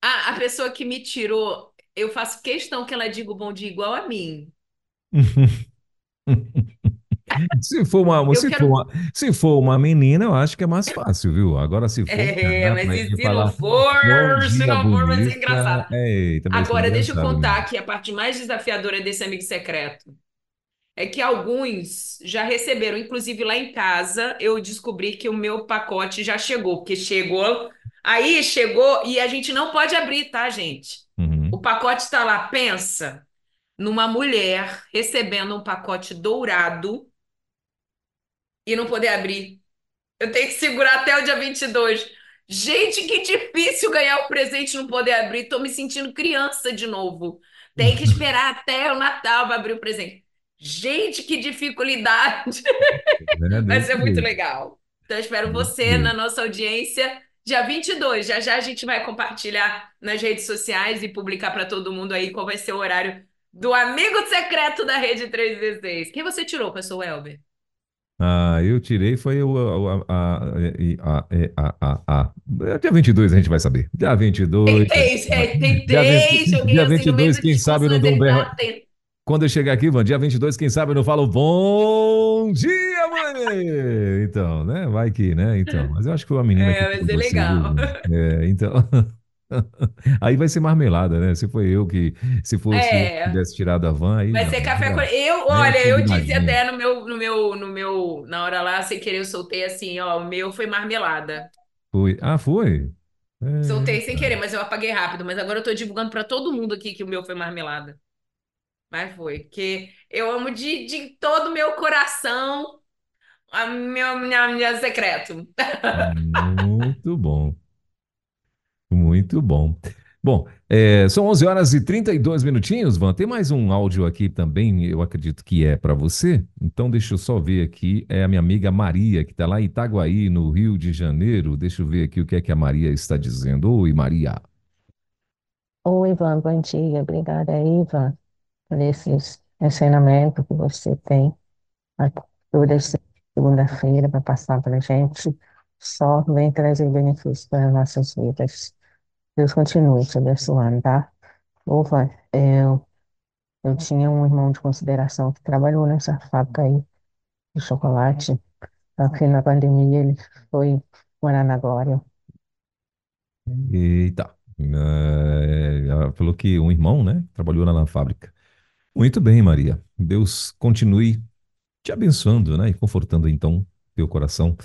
a, a pessoa que me tirou, eu faço questão que ela diga o bom dia igual a mim. Se for uma, Eu se quero- for uma, se for uma menina, eu acho que é mais fácil, viu? Agora, se for É, cara, mas e gente se falar, não for, bom se não for, vai ser engraçado. Ser Agora, deixa eu engraçado contar mesmo. que a parte mais desafiadora desse amigo secreto é que alguns já receberam, inclusive lá em casa, eu descobri que o meu pacote já chegou, porque chegou, aí chegou e a gente não pode abrir, tá, gente? Uhum. O pacote está lá, pensa numa mulher recebendo um pacote dourado e não poder abrir. Eu tenho que segurar até o dia 22. Gente, que difícil ganhar o presente e não poder abrir. Tô me sentindo criança de novo. Tem que esperar até o Natal para abrir o presente. Gente, que dificuldade. É, Vai ser muito legal. Então, espero você na nossa audiência dia 22. Já já a gente vai compartilhar nas redes sociais e publicar para todo mundo aí qual vai ser o horário do amigo secreto da Rede 316. Quem você tirou, pessoal Elber? Ah, eu tirei, foi o a, a, a, a, a, a, Dia 22 a gente vai saber. Dia 22. Tentei, é, tentei, Dia 20 joguei dia assim no meio 22, do quem discurso, sabe eu não dou um berro. Quando eu chegar aqui, Ivan, dia 22, quem sabe eu não falo bom dia! Então, né? Vai que, né? Então, mas eu acho que foi uma menina É, que tirou ser você, legal. É, então. Aí vai ser marmelada, né? Se foi eu que, se fosse eu que É, tivesse tirado a van, aí vai não, ser café aí com... Eu, olha, eu disse combinadinho. até no meu, no meu, no meu, na hora lá, sem querer, eu soltei assim, ó, o meu foi marmelada. Foi. Ah, foi? Soltei É, sem querer, mas eu apaguei rápido. Mas agora eu tô divulgando para todo mundo aqui que o meu foi marmelada. Mas foi, porque eu amo de, de todo o meu coração a meu, minha, minha secreto. muito bom. Muito bom. Bom, é, são 11 horas e 32 minutinhos, Van. Tem mais um áudio aqui também, eu acredito que é para você. Então, deixa eu só ver aqui. É a minha amiga Maria, que está lá em Itaguaí, no Rio de Janeiro. Deixa eu ver aqui o que é que a Maria está dizendo. Oi, Maria. Oi, Ivan, bom dia. Obrigada, Ivan. por esses ensinamentos que você tem a- toda essa segunda-feira para passar para a gente. Só vem trazer benefícios para as nossas vidas. Deus continue te abençoando, tá? Ufa, eu, eu tinha um irmão de consideração que trabalhou nessa fábrica aí de chocolate. Aqui na pandemia ele foi morar na Glória. Eita. Eh, ela falou que um irmão, né, trabalhou lá na fábrica. Muito bem, Maria. Deus continue te abençoando, né, e confortando então teu coração,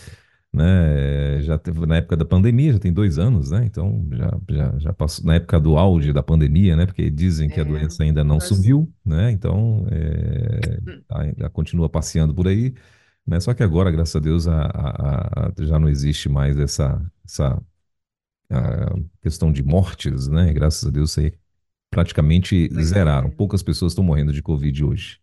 né? Já teve na época da pandemia, já tem dois anos, né? Então já, já, já passou na época do auge da pandemia, né? Porque dizem que a É, doença ainda não nós- sumiu, né? Então é, ainda continua passeando por aí, né? Só que agora, graças a Deus, a, a- a- já não existe mais essa, essa a questão de mortes, né? Graças a Deus, aí praticamente Pois zeraram. é. Poucas pessoas estão morrendo de Covid hoje.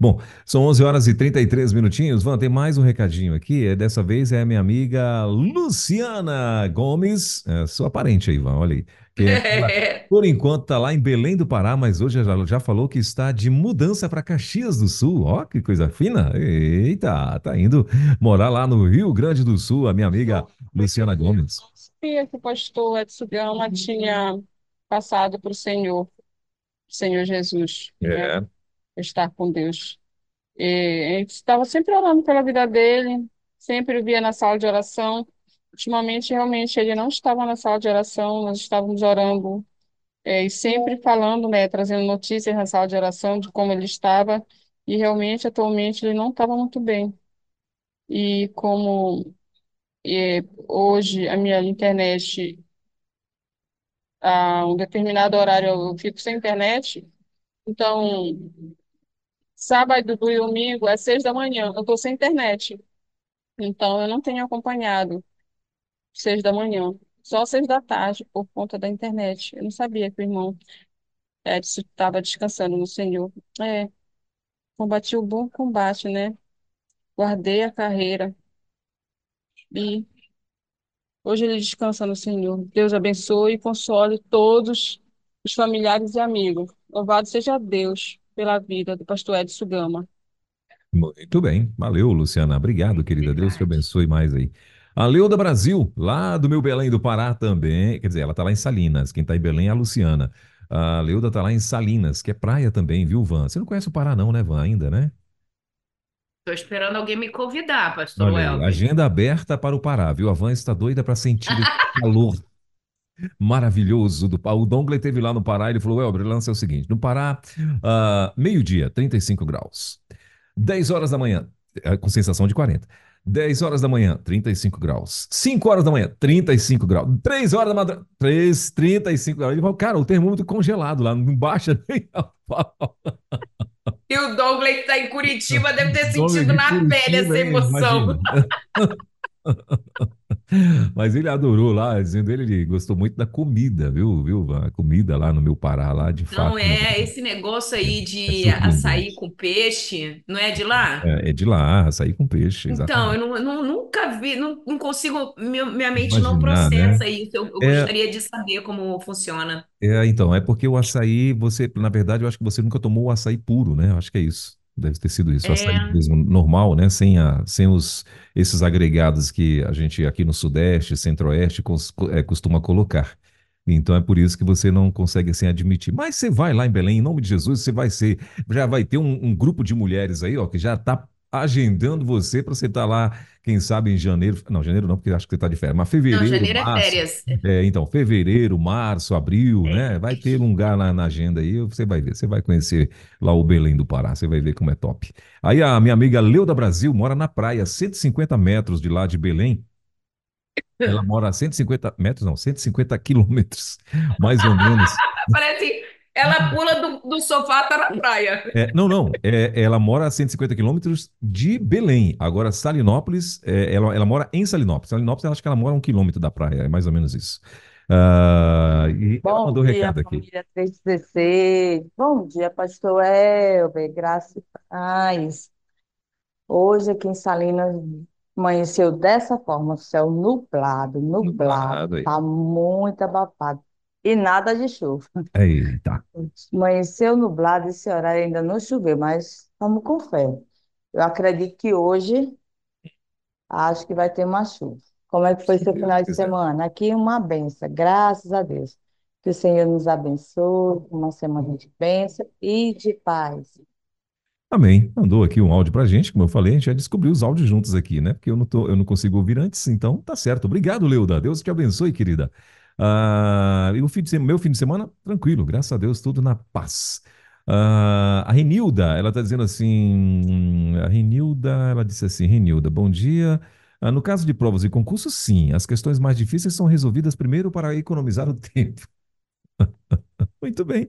Bom, são 11 horas e 33 minutinhos. Van, tem mais um recadinho aqui. É, dessa vez é a minha amiga Luciana Gomes, é, sua parente aí, Van, olha aí. Que ela, por enquanto está lá em Belém do Pará, mas hoje já, já falou que está de mudança para Caxias do Sul. Ó, que coisa fina. Eita, tá indo morar lá no Rio Grande do Sul, a minha amiga Luciana Gomes. sabia que o pastor Edson Gama tinha passado para o Senhor, Senhor Jesus, né? Estar com Deus. E a gente estava sempre orando pela vida dele, sempre via na sala de oração. Ultimamente, realmente, ele não estava na sala de oração, nós estávamos orando é, e sempre falando, né, trazendo notícias na sala de oração de como ele estava, e realmente, atualmente, ele não estava muito bem. E como é, hoje a minha internet a um determinado horário eu fico sem internet. Então, sábado e domingo é seis da manhã, eu estou sem internet. Então, eu não tenho acompanhado seis da manhã, só seis da tarde, por conta da internet. Eu não sabia que o irmão Edson estava descansando no Senhor. É, combati o bom combate, né? Guardei a carreira e hoje ele descansa no Senhor. Deus abençoe e console todos os familiares e amigos. Louvado seja Deus pela vida do pastor Edson Gama. muito bem. Valeu, Luciana. Obrigado, querida. Deus te Verdade. abençoe mais aí. A Leuda Brasil, lá do meu Belém do Pará também. Quer dizer, ela tá lá em Salinas. Quem tá em Belém é a Luciana. A Leuda tá lá em Salinas, que é praia também, viu, Van? Você não conhece o Pará, não, né, Van, ainda, né? Tô esperando alguém me convidar, pastor Olha aí, Welber. agenda aberta para o Pará, viu? A Van está doida para sentir esse calor maravilhoso do Pará. O Dongley teve lá no Pará, ele falou, Welber, o lance é o seguinte, no Pará, ah, meio-dia, 35 graus. 10 horas da manhã, eh, com sensação de 40. 10 horas da manhã, 35 graus. 5 horas da manhã, 35 graus. 3 horas da madrugada, 3, 35 graus. Ele falou, cara, o termômetro congelado lá, não baixa nem a pau. E o Douglas que tá em Curitiba deve ter sentido na pele Curitiba, essa hein? emoção. Mas ele adorou lá, dizendo ele, ele gostou muito da comida, viu? Viu? A comida lá no meu Pará, lá de fato. Não é esse negócio aí É de surpreendente. açaí com peixe, não é de lá? É, é de lá, açaí com peixe, Então, exatamente. eu não, não- nunca vi, não, não consigo, minha, minha mente não Imaginar, né? processa isso. Eu, eu É, gostaria de saber como funciona. é, então, é porque o açaí, você, na verdade, eu acho que você nunca tomou o açaí puro, né? Eu acho que é isso. Deve ter sido isso. O açaí É, mesmo normal, né? Sem, a, sem os, esses agregados que a gente aqui no Sudeste, Centro-Oeste é, costuma colocar. Então é por isso que você não consegue assim admitir. Mas você vai lá em Belém, em nome de Jesus, você vai ser, já vai ter um, um grupo de mulheres aí, ó, que já está agendando você para você estar lá, quem sabe em janeiro. Não, janeiro não, porque acho que você está de férias, mas não, fevereiro, janeiro é março. férias. É, então, fevereiro, março, abril, É. né? Vai ter um lugar lá na agenda aí, você vai ver, você vai conhecer lá o Belém do Pará, você vai ver como é top. Aí a minha amiga Leuda Brasil mora na praia, 150 metros de lá de Belém. Ela mora a 150 metros, não, 150 quilômetros, mais ou menos. Parece, ela pula do, do sofá, tá na praia. É, não, não, é, ela mora a 150 quilômetros de Belém. Agora, Salinópolis, é, ela, ela mora em Salinópolis. Salinópolis, eu acho que ela mora a um quilômetro da praia, é mais ou menos isso. Ah, e ela Bom mandou um dia, recado aqui. família 316. Bom dia, pastor Elber, graça e paz. Hoje aqui em Salinas amanheceu dessa forma, céu nublado, nublado, Nublado aí. tá muito abafado. E nada de chuva. Eita. Amanheceu nublado, esse horário ainda não choveu, mas vamos com fé. Eu acredito que hoje acho que vai ter uma chuva. Como é que foi seu final de quiser. semana? Aqui uma benção, graças a Deus. Que o Senhor nos abençoe, uma semana de bênção e de paz. Amém. Mandou aqui um áudio pra gente, como eu falei, a gente já descobriu os áudios juntos aqui, né? Porque eu não, tô, eu não consigo ouvir antes, então tá certo. Obrigado, Leuda. Deus te abençoe, querida. Ah, e o fim de meu fim de semana, tranquilo, graças a Deus, tudo na paz. Ah, a Renilda, ela tá dizendo assim, a Renilda, ela disse assim, Renilda, bom dia. Ah, no caso de provas e concursos, sim, as questões mais difíceis são resolvidas primeiro para economizar o tempo. Muito bem.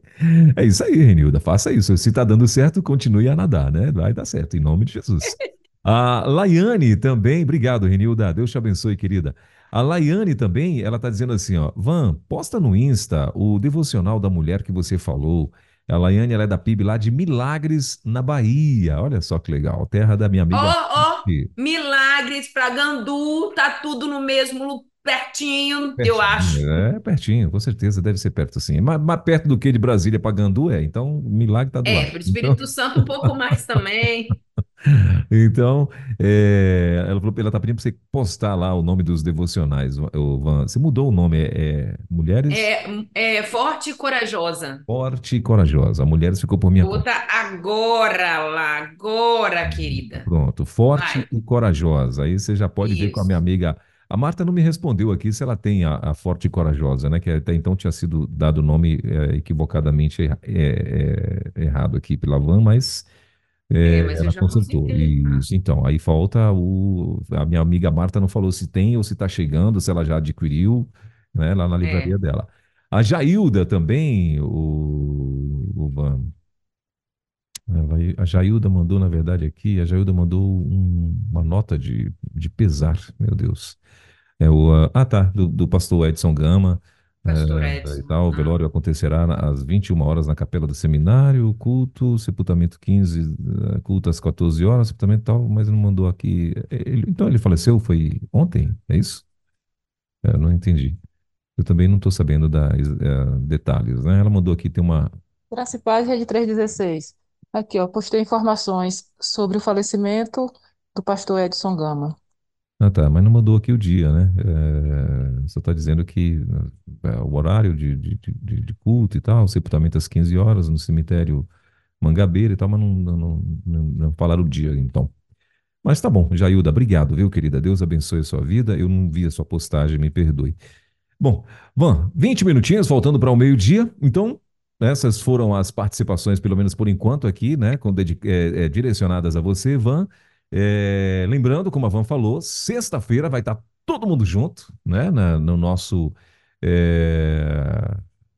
É isso aí, Renilda. Faça isso. Se está dando certo, continue a nadar, né? Vai dar certo, em nome de Jesus. A Laiane também, obrigado, Renilda. Deus te abençoe, querida. A Laiane também, ela está dizendo assim, ó, Van, posta no Insta o devocional da mulher que você falou. A Laiane, ela é da PIB lá de Milagres, na Bahia. Olha só que legal, terra da minha Ó, amiga. ó, Ruth. milagres pra Gandu, tá tudo no mesmo lu- pertinho, eu acho. Pertinho, É, pertinho, com certeza, deve ser perto sim. Mas, mas perto do que de Brasília para Gandu é, então milagre está do É, lado. pro Então, Espírito Santo um pouco mais também. então é, ela falou, ela está pedindo para você postar lá o nome dos devocionais, o- o Van. Você mudou o nome, é, é Mulheres É, é forte e corajosa. Forte e Corajosa. Mulheres ficou por minha conta. Bota agora lá, agora, querida. Pronto, Forte Vai. e Corajosa. Aí você já pode ver com a minha Isso. amiga. A Marta não me respondeu aqui se ela tem a, a Forte e Corajosa, né? Que até então tinha sido dado o nome é, equivocadamente erra- é, é, errado aqui pela Van, mas É, é, mas ela consertou. consertei. Isso, então, aí falta o. A minha amiga Marta não falou se tem ou se está chegando, se ela já adquiriu, né, lá na livraria É. dela. A Jailda também, o, o Van. A Jailda mandou, na verdade, aqui, a Jailda mandou um- uma nota de, de pesar, meu Deus. É o, ah, ah, tá, do, do pastor Edson Gama. Pastor é, Edson. e tal, o Ah. velório acontecerá na- às 21 horas na capela do seminário, culto, sepultamento 15, eh, culto às 14 horas, sepultamento tal, mas não mandou aqui. Eh, ele- então ele faleceu, foi ontem, é isso? É, Eu não entendi. Eu também não estou sabendo dar eh, detalhes, né? Ela mandou aqui, tem uma, Graça e Paz, Rede 316. Aqui, ó, postei informações sobre o falecimento do pastor Edson Gama. Ah, tá, mas não mandou aqui o dia, né? É, só está dizendo que é, o horário de, de, de- de culto e tal, sepultamento às 15 horas no cemitério Mangabeira e tal, mas não, não, não, não- falaram o dia, então. Mas tá bom, Jailda, obrigado, viu, querida? Deus abençoe a sua vida. Eu não vi a sua postagem, me perdoe. Bom, Van, 20 minutinhos faltando para o meio-dia. Então, essas foram as participações, pelo menos por enquanto, aqui, né? com é, é, direcionadas a você, Van. É, lembrando, como a Van falou, sexta-feira vai estar todo mundo junto, né? na- no nosso. é,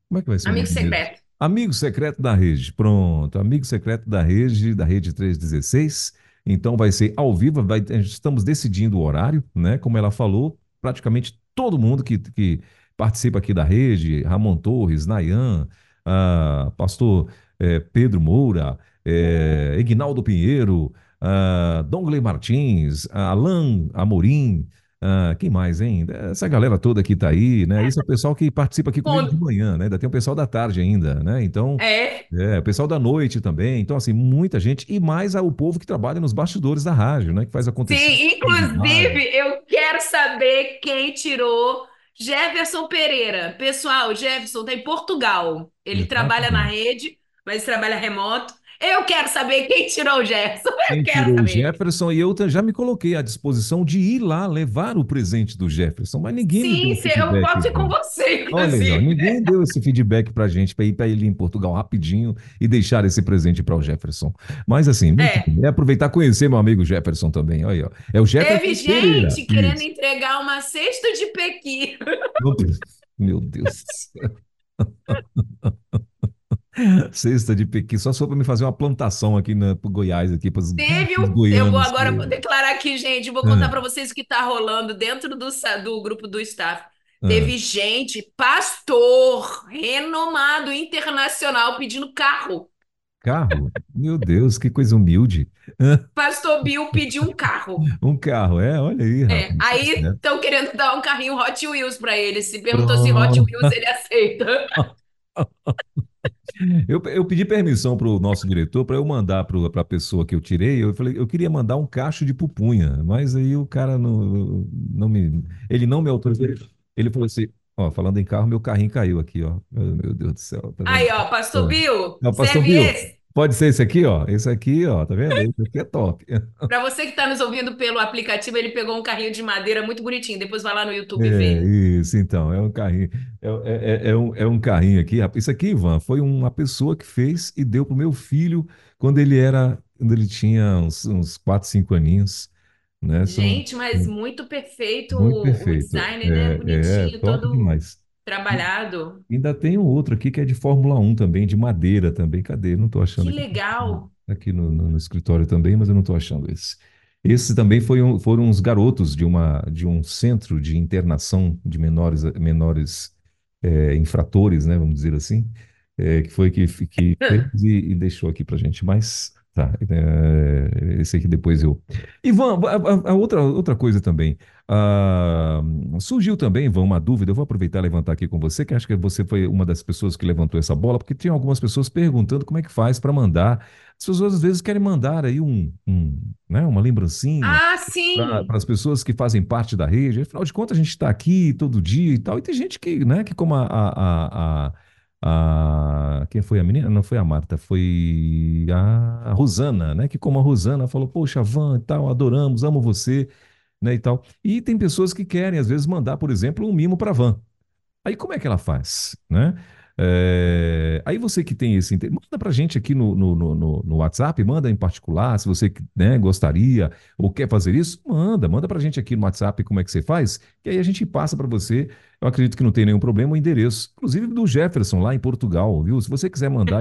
Como é que vai ser Amigo secreto. Amigo secreto da rede. Pronto, amigo secreto da rede, da rede 316. Então vai ser ao vivo, vai, estamos decidindo o horário, né? Como ela falou, praticamente todo mundo que, que participa aqui da rede, Ramon Torres, Nayan, ah, pastor eh, Pedro Moura, eh, Ignaldo Pinheiro, ah, Dongley Martins, Alan Amorim, ah, quem mais, hein? Essa galera toda que tá aí, né? Isso é o pessoal que participa aqui comigo de manhã, né? Ainda tem o pessoal da tarde ainda, né? Então, É, é, o pessoal da noite também. Então, assim, muita gente. E mais o povo que trabalha nos bastidores da rádio, né? Que faz acontecer. sim, inclusive, eu quero saber quem tirou Jefferson Pereira. Pessoal, Jefferson tá em Portugal. Ele trabalha na rede, mas trabalha remoto. Eu quero saber quem tirou o Jefferson. Eu Quem quero tirou o saber. Jefferson e eu já me coloquei à disposição de ir lá levar o presente do Jefferson, mas ninguém me Sim, se- eu posso ir com não. você, Olha, inclusive. ó, ninguém deu esse feedback pra gente para ir para ele em Portugal rapidinho e deixar esse presente para o Jefferson. Mas assim, É. é aproveitar e conhecer meu amigo Jefferson também. Olha aí, ó. É o Jefferson Teve Pereira. gente querendo Isso. entregar uma cesta de pequi. Meu Deus, meu Deus do céu. Cesta de pequi, só só para me fazer uma plantação aqui na pro Goiás, aqui para os Teve um. Eu vou agora que- declarar aqui, gente. Vou contar Ah. para vocês o que tá rolando dentro do, do grupo do staff. Ah. Teve gente, pastor, renomado internacional, pedindo carro. Carro? Meu Deus, que coisa humilde. Pastor Bill pediu um carro. Um carro, é, olha aí, É, rapaz. aí Tá estão querendo dar um carrinho Hot Wheels para ele. Se perguntou se Hot Pronto. Wheels ele aceita. Eu, eu pedi permissão para o nosso diretor para eu mandar para a pessoa que eu tirei. Eu falei, eu queria mandar um cacho de pupunha, mas aí o cara não, não me, ele não me autorizou. Ele falou assim, ó, falando em carro, meu carrinho caiu aqui, ó. Meu, Deus do céu, tá? Aí, ó, Pastor. Bill, Ó, Pastor serve Bill, esse. Pode ser esse aqui, ó. Esse aqui, ó, tá vendo? Esse aqui é top. Para você que está nos ouvindo pelo aplicativo, ele pegou um carrinho de madeira muito bonitinho. Depois vai lá no YouTube É, ver. isso, então, é um carrinho. É, é, é- é um, é um carrinho aqui. rapaz. Isso aqui, Ivan, foi uma pessoa que fez e deu pro meu filho quando ele era, quando ele tinha uns, uns 4, 5 aninhos, né? Gente, mas muito perfeito muito o o perfeito. design, né? É, é Bonitinho, top todo demais. Trabalhado. Ainda tem um outro aqui que é de Fórmula 1 também, de madeira também. Cadê? Não estou achando Que aqui. legal. Aqui no, no- no escritório também, mas eu não estou achando esse. Esse também foi um- foram uns garotos de, uma, de um centro de internação de menores, menores é, infratores, né, vamos dizer assim, é, que foi que, que fez e, e deixou aqui para gente. Mas tá, é, esse aqui depois eu. Ivan, a, a- outra, outra coisa também. ah, surgiu também, Ivan, uma dúvida. Eu vou aproveitar e levantar aqui com você, que acho que você foi uma das pessoas que levantou essa bola, porque tinha algumas pessoas perguntando como é que faz para mandar. As pessoas às vezes querem mandar aí um, um, né, uma lembrancinha Ah, sim. para as pessoas que fazem parte da rede. Afinal de contas, a gente está aqui todo dia e tal. E tem gente que, né, que como a, a, a, a- quem foi a menina? Não foi a Marta, foi a Rosana, né? Que como a Rosana falou, poxa, Van e tal, adoramos, amo você, né, e tal. E tem pessoas que querem, às vezes, mandar, por exemplo, um mimo para Van. Aí como é que ela faz, né? É, aí você que tem esse interesse, manda pra gente aqui no, no, no, no- WhatsApp, manda em particular, se você né, gostaria ou quer fazer isso, manda, manda pra gente aqui no WhatsApp como é que você faz, que aí a gente passa para você. Eu acredito que não tem nenhum problema o endereço, inclusive do Jefferson lá em Portugal, viu? Se você quiser mandar,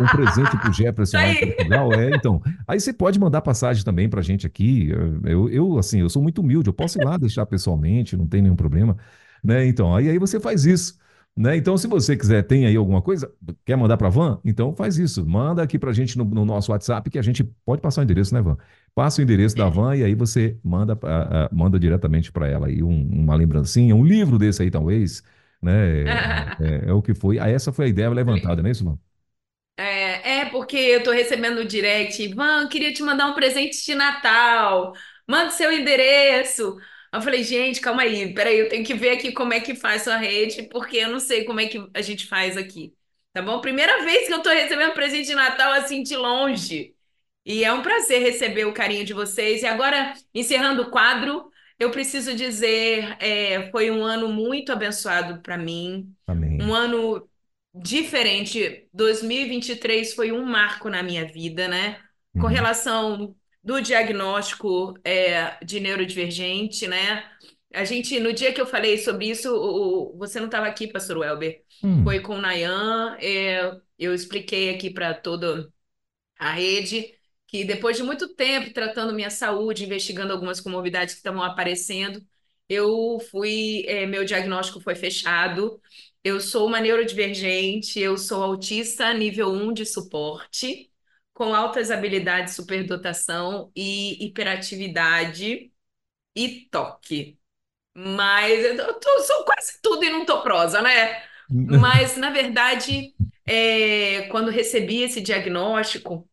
um presente pro Jefferson lá em. Portugal, é, então, aí você pode mandar passagem também pra gente aqui. Eu, eu assim, eu sou muito humilde, eu posso ir lá deixar pessoalmente, não tem nenhum problema, né? Então, aí, aí você faz isso. Né? Então, se você quiser, tem aí alguma coisa, quer mandar para a Van? Então faz isso. Manda aqui para a gente no, no nosso WhatsApp que a gente pode passar o endereço, né, Van? Passa o endereço da Van e aí você manda, ah, ah, manda diretamente para ela aí um- uma lembrancinha, um livro desse aí, talvez. Né? É, é o que foi. Ah, essa foi a ideia levantada, não é isso, Van? É, é porque eu tô recebendo no direct, Ivan, queria te mandar um presente de Natal. Manda o seu endereço. Eu falei, gente, calma aí, peraí, eu tenho que ver aqui como é que faz sua rede, porque eu não sei como é que a gente faz aqui. Tá bom? Primeira vez que eu tô recebendo presente de Natal assim de longe. E é um prazer receber o carinho de vocês. E agora, encerrando o quadro, eu preciso dizer, é, foi um ano muito abençoado para mim Amém. um ano diferente. 2023 foi um marco na minha vida, né? Com Uhum. relação do diagnóstico é, de neurodivergente, né? A gente, no dia que eu falei sobre isso, o- o- você não estava aqui, Pastor Welber. Hum. Foi com o Nayan, é, eu expliquei aqui para toda a rede que depois de muito tempo tratando minha saúde, investigando algumas comorbidades que estavam aparecendo, eu fui, eh, meu diagnóstico foi fechado. Eu sou uma neurodivergente, eu sou autista nível 1 de suporte, com altas habilidades de superdotação e hiperatividade e toque. Mas eu tô- sou quase tudo e não tô prosa, né? Mas, na verdade, é, quando recebi esse diagnóstico,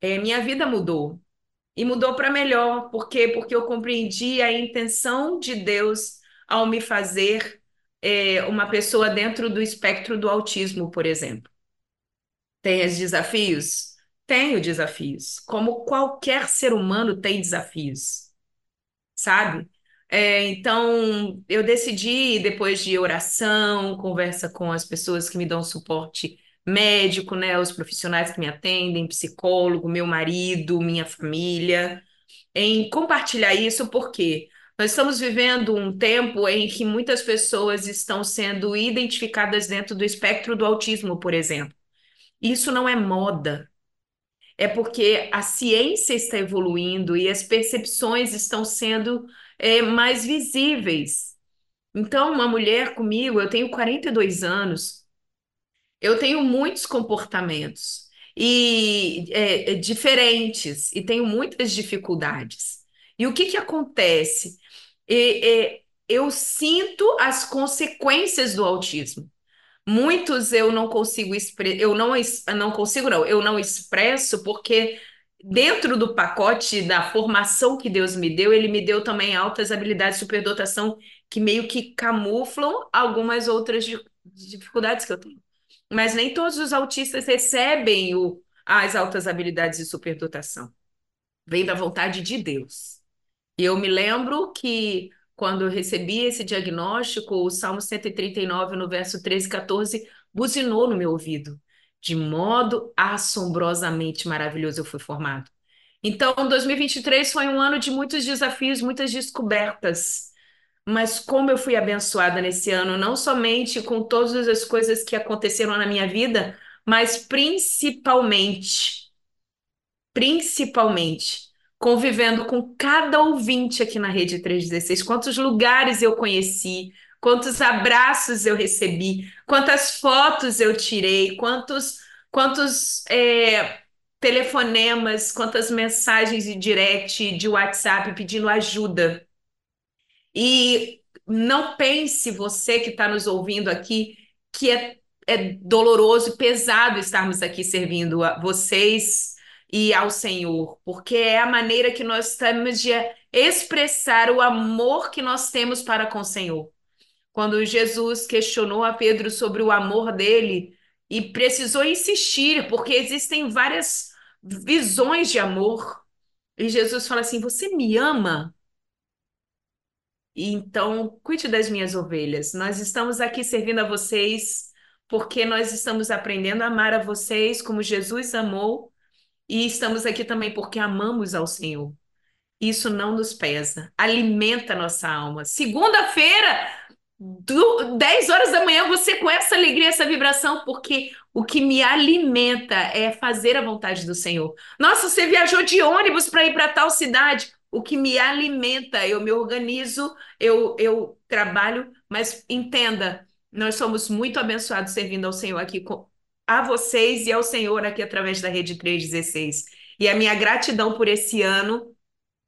é, minha vida mudou. E mudou para melhor. Por quê? Porque eu compreendi a intenção de Deus ao me fazer é, uma pessoa dentro do espectro do autismo, por exemplo. Tem os desafios? Tenho desafios. Como qualquer ser humano tem desafios sabe? É, então, eu decidi, depois de oração, conversa com as pessoas que me dão suporte médico, né, os profissionais que me atendem, psicólogo, meu marido, minha família, em compartilhar isso, porque nós estamos vivendo um tempo em que muitas pessoas estão sendo identificadas dentro do espectro do autismo, por exemplo. Isso não é moda é porque a ciência está evoluindo e as percepções estão sendo é, mais visíveis. Então, uma mulher comigo, eu tenho 42 anos, eu tenho muitos comportamentos. e é, é, diferentes e tenho muitas dificuldades. E o que que acontece? E- e- eu sinto as consequências do autismo. Muitos eu não consigo eu não, não consigo, não, eu não expresso porque dentro do pacote da formação que Deus me deu, ele me deu também altas habilidades de superdotação que meio que camuflam algumas outras di- dificuldades que eu tenho. Mas nem todos os autistas recebem o... as altas habilidades de superdotação. Vem da vontade de Deus. E eu me lembro que quando eu recebi esse diagnóstico, o Salmo 139, no verso 13 e 14, buzinou no meu ouvido. De modo assombrosamente maravilhoso eu fui formado. Então, 2023 foi um ano de muitos desafios, muitas descobertas. Mas como eu fui abençoada nesse ano, não somente com todas as coisas que aconteceram na minha vida, mas principalmente principalmente convivendo com cada ouvinte aqui na Rede 316, quantos lugares eu conheci, quantos abraços eu recebi, quantas fotos eu tirei, quantos, quantos é, telefonemas, quantas mensagens de direct, de WhatsApp pedindo ajuda. E não pense você que está nos ouvindo aqui que é, é doloroso e pesado estarmos aqui servindo a vocês e ao Senhor, porque é a maneira que nós temos de expressar o amor que nós temos para com o Senhor. Quando Jesus questionou a Pedro sobre o amor dele e precisou insistir, porque existem várias visões de amor, e Jesus fala assim: Você me ama? Então, cuide das minhas ovelhas. Nós estamos aqui servindo a vocês porque nós estamos aprendendo a amar a vocês como Jesus amou, e estamos aqui também porque amamos ao Senhor. Isso não nos pesa, alimenta nossa alma. Segunda-feira, do, 10 horas da manhã, você com essa alegria, essa vibração, porque o que me alimenta é fazer a vontade do Senhor. Nossa, você viajou de ônibus para ir para tal cidade. O que me alimenta, eu me organizo, eu, eu trabalho, mas entenda, nós somos muito abençoados servindo ao Senhor aqui, a vocês e ao Senhor aqui através da Rede 316. E a minha gratidão por esse ano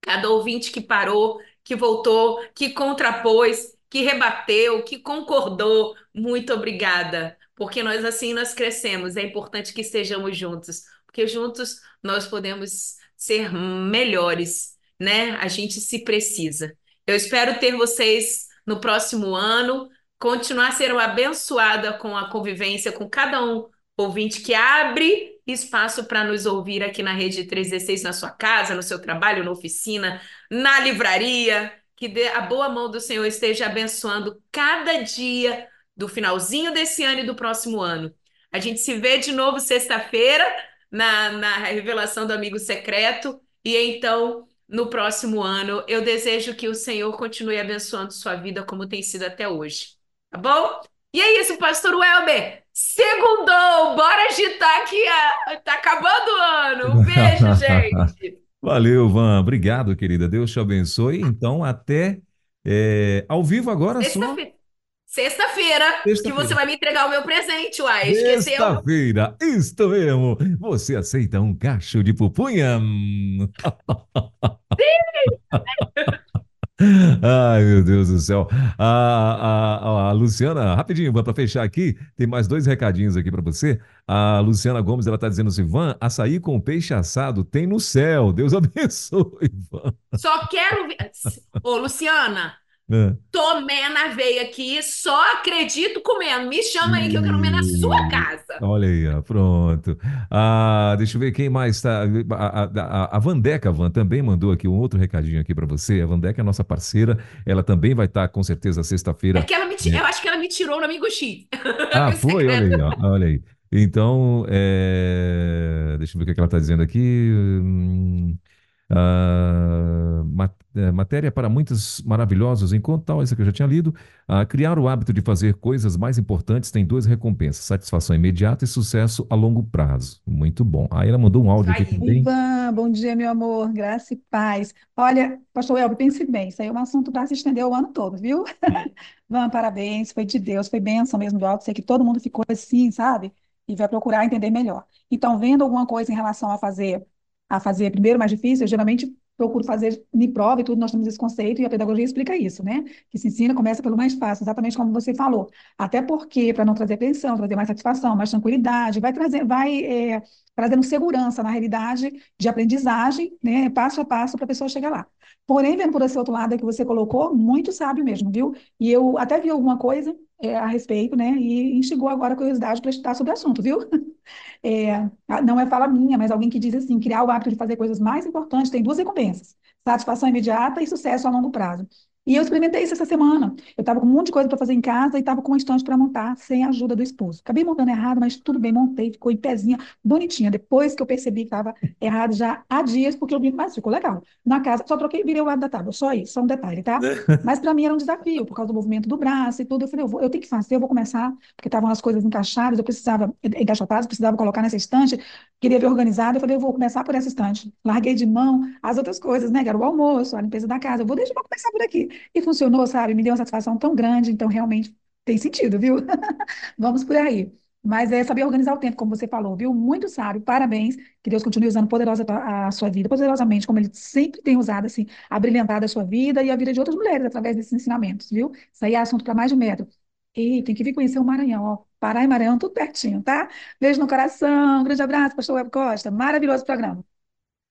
cada ouvinte que parou, que voltou, que contrapôs, que rebateu, que concordou, muito obrigada, porque nós assim nós crescemos. É importante que estejamos juntos, porque juntos nós podemos ser melhores, né? A gente se precisa. Eu espero ter vocês no próximo ano, continuar sendo abençoada com a convivência com cada um ouvinte que abre espaço para nos ouvir aqui na Rede 316, na sua casa, no seu trabalho, na oficina, na livraria. Que a boa mão do Senhor esteja abençoando cada dia do finalzinho desse ano e do próximo ano. A gente se vê de novo sexta-feira na, na revelação do amigo secreto. E então, no próximo ano, eu desejo que o Senhor continue abençoando sua vida como tem sido até hoje. Tá bom? E é isso, Pastor Welber. Segundou, bora agitar aqui, a... tá acabando o ano. Um beijo, gente. Valeu, Van. Obrigado, querida. Deus te abençoe. Então, até é, ao vivo agora só. Sexta-feira. Sexta-feira, que você vai me entregar o meu presente, uai. Esqueceu? Sexta-feira, isto mesmo. Você aceita um cacho de pupunha? Ai, meu Deus do céu. A, a, a Luciana, rapidinho, para fechar aqui, tem mais dois recadinhos aqui para você. A Luciana Gomes, ela tá dizendo assim: Van, açaí com peixe assado tem no céu. Deus abençoe, Van. Só quero. Ô, Luciana, É. tomé na veia aqui, só acredito comendo. Me chama aí que eu quero comer na sua casa. Olha aí, ó, pronto. Ah, deixa eu ver quem mais está. A, a, a- Vandeca, Van, também mandou aqui um outro recadinho aqui para você. A Vandeca é nossa parceira, ela também vai estar com certeza É sexta-feira. que ela me ti- Eu acho que ela me tirou no amigo X. Ah, No foi? Olha aí, ó, olha aí. Então, é, deixa eu ver o que é que ela está dizendo aqui. Hum, ah, ma- é, matéria para muitos maravilhosos enquanto tal, essa que eu já tinha lido. Ah, criar o hábito de fazer coisas mais importantes tem duas recompensas: satisfação imediata e sucesso a longo prazo. Muito bom. Aí ela mandou um áudio aqui também. Ivan, bom dia, meu amor, graça e paz. Olha, pastor Elber, pense bem, isso aí é um assunto para se estender o ano todo, viu? Van, parabéns, foi de Deus, foi bênção mesmo do alto, sei que todo mundo ficou assim, sabe? e vai procurar entender melhor. Então, vendo alguma coisa em relação a fazer a fazer primeiro mais difícil, eu geralmente procuro fazer me prova e tudo, nós temos esse conceito e a pedagogia explica isso, né? Que se ensina, começa pelo mais fácil, exatamente como você falou. Até porque, para não trazer tensão, trazer mais satisfação, mais tranquilidade, vai trazer, vai é, trazendo segurança na realidade de aprendizagem, né? Passo a passo para a pessoa chegar lá. Porém, vendo por esse outro lado que você colocou, muito sábio mesmo, viu? E eu até vi alguma coisa é, a respeito, né? E instigou agora a curiosidade para estudar sobre o assunto, viu? É, não é fala minha, mas alguém que diz assim: criar o hábito de fazer coisas mais importantes tem duas recompensas: satisfação imediata e sucesso a longo prazo. E eu experimentei isso essa semana. Eu estava com um monte de coisa para fazer em casa e estava com uma estante para montar sem a ajuda do esposo. Acabei montando errado, mas tudo bem, montei, ficou em pezinha, bonitinha. Depois que eu percebi que estava errado já há dias, porque eu vi, mas ficou legal. Na casa, só troquei, virei o lado da tábua, só isso, só um detalhe, tá? Mas para mim era um desafio, por causa do movimento do braço e tudo. Eu falei, eu, vou, eu tenho que fazer, eu vou começar, porque estavam as coisas encaixadas, eu precisava, encaixotadas, precisava colocar nessa estante, queria ver organizado. Eu falei, eu vou começar por essa estante. Larguei de mão as outras coisas, né? Que era o almoço, a limpeza da casa. Eu vou deixar, eu começar por aqui. E funcionou, sabe? Me deu uma satisfação tão grande, então realmente tem sentido, viu? Vamos por aí. Mas é saber organizar o tempo, como você falou, viu? Muito sábio, parabéns. Que Deus continue usando poderosa a sua vida, poderosamente, como Ele sempre tem usado, assim, abrilhantado a sua vida e a vida de outras mulheres através desses ensinamentos, viu? Isso aí é assunto para mais de um metro. E tem que vir conhecer o Maranhão, ó. Pará e Maranhão, tudo pertinho, tá? Beijo no coração, grande abraço, pastor Web Costa. Maravilhoso programa.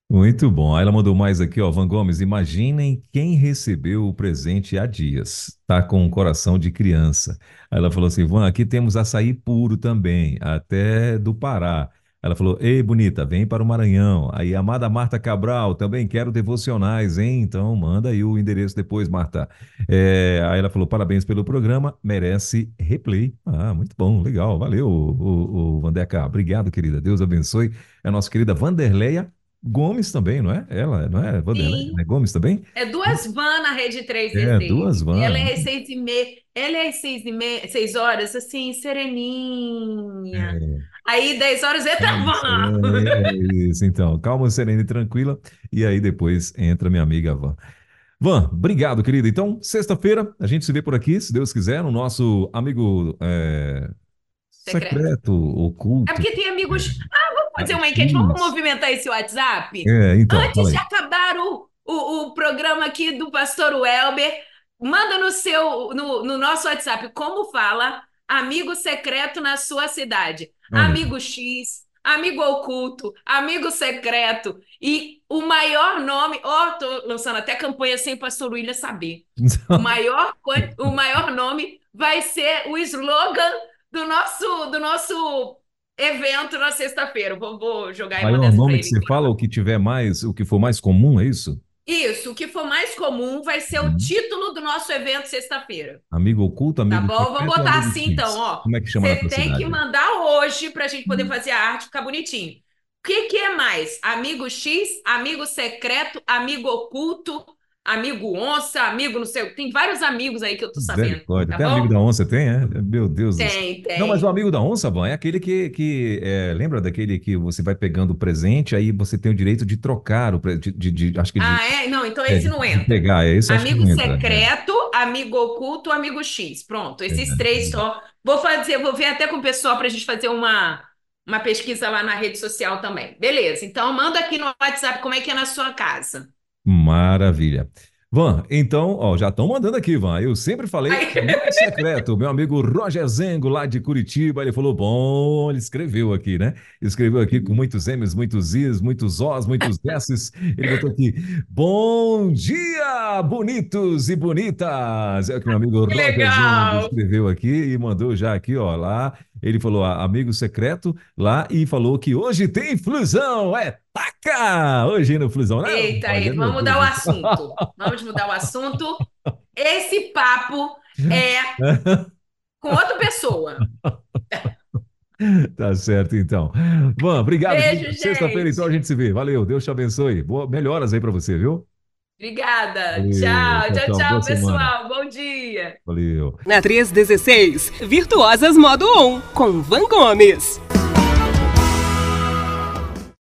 Muito bom. Aí ela mandou mais aqui, ó, Van Gomes. Imaginem quem recebeu o presente há dias. Tá com um coração de criança. Aí ela falou assim: Van, aqui temos açaí puro também, até do Pará. Ela falou: Ei, bonita, vem para o Maranhão. Aí, amada Marta Cabral, também quero devocionais, hein? Então, manda aí o endereço depois, Marta. É, aí ela falou: parabéns pelo programa, merece replay. Ah, muito bom, legal, valeu, o, o, o Vandeca. Obrigado, querida. Deus abençoe. É a nossa querida Vanderleia Gomes também, não é? Ela, não é? Vanderlei, Sim. é Gomes também? É duas van na Rede 3 É, duas van. Ela é às seis e meia, ela é às seis e meia, seis horas, assim, sereninha. Aí, 10 horas, entra a van. É, é isso, então. Calma, serena e tranquila. E aí depois entra minha amiga Van. Van, obrigado, querida. Então, sexta-feira, a gente se vê por aqui, se Deus quiser, no nosso amigo é, Secreto. secreto, oculto. É porque tem amigos. Ah, vamos fazer uma enquete, vamos movimentar esse WhatsApp? É, então, Antes de acabar o, o, o programa aqui do Pastor Welber, manda no seu no, no nosso WhatsApp como fala amigo secreto na sua cidade. Olha. Amigo X, amigo oculto, amigo secreto. E o maior nome, ó, tô lançando até campanha sem Pastor William saber. O maior, o maior nome vai ser o slogan do nosso, do nosso evento na sexta-feira. Vou, vou jogar Aí é o nome que você fala, o que tiver mais, o que for mais comum, é isso? Isso, o que for mais comum vai ser Uhum. o título do nosso evento sexta-feira. Amigo oculto, Tá amigo bom? Vamos secreto ou botar assim então, ó. Como é que chama Você tem cidade? que mandar hoje pra gente poder fazer a arte ficar bonitinho. O que que é mais? Amigo X, amigo secreto, amigo oculto, amigo onça, amigo não sei. Tem vários amigos aí que eu tô sabendo. Tá Até bom? amigo da onça tem, é? Meu Deus do céu. Tem, tem. Não, mas o amigo da onça, Van, é aquele que, que é, lembra daquele que você vai pegando o presente, aí você tem o direito de trocar o presente, de, de- de- acho que de, Ah, é? Não, então é, esse não de entra. pegar, é esse Amigo não entra. é. secreto, amigo oculto, amigo X. Pronto, esses É. três só. Vou fazer, vou ver até com o pessoal para a gente fazer uma, uma pesquisa lá na rede social também. Beleza, então manda aqui no WhatsApp como é que é na sua casa. Maravilha. Van, então, ó, já estão mandando aqui, Van. Eu sempre falei amigo secreto. Meu amigo Roger Zengo, lá de Curitiba, ele falou: bom, ele escreveu aqui, né? Escreveu aqui com muitos M's, muitos I's, muitos O's, muitos S's. Ele botou aqui: bom dia, bonitos e bonitas. É o que meu amigo Que Roger Zengo legal! escreveu aqui e mandou já aqui, ó, lá. Ele falou: ah, amigo secreto, lá, e falou que hoje tem flusão. É taca! Hoje no flusão, né? Eita, Meu vamos mudar o Deus assunto. Vamos mudar o assunto. Esse papo é com outra pessoa. Tá certo, então. Van, obrigado. Beijo, querido. Sexta-feira, gente. então, a gente se vê. Valeu, Deus te abençoe. Boa, melhoras aí pra você, viu? Obrigada. Valeu, Tchau, tchau, tchau, tchau. tchau, Boa semana. pessoal. Bom dia. Valeu. Na 316, Virtuosas Modo On, com Van Gomes.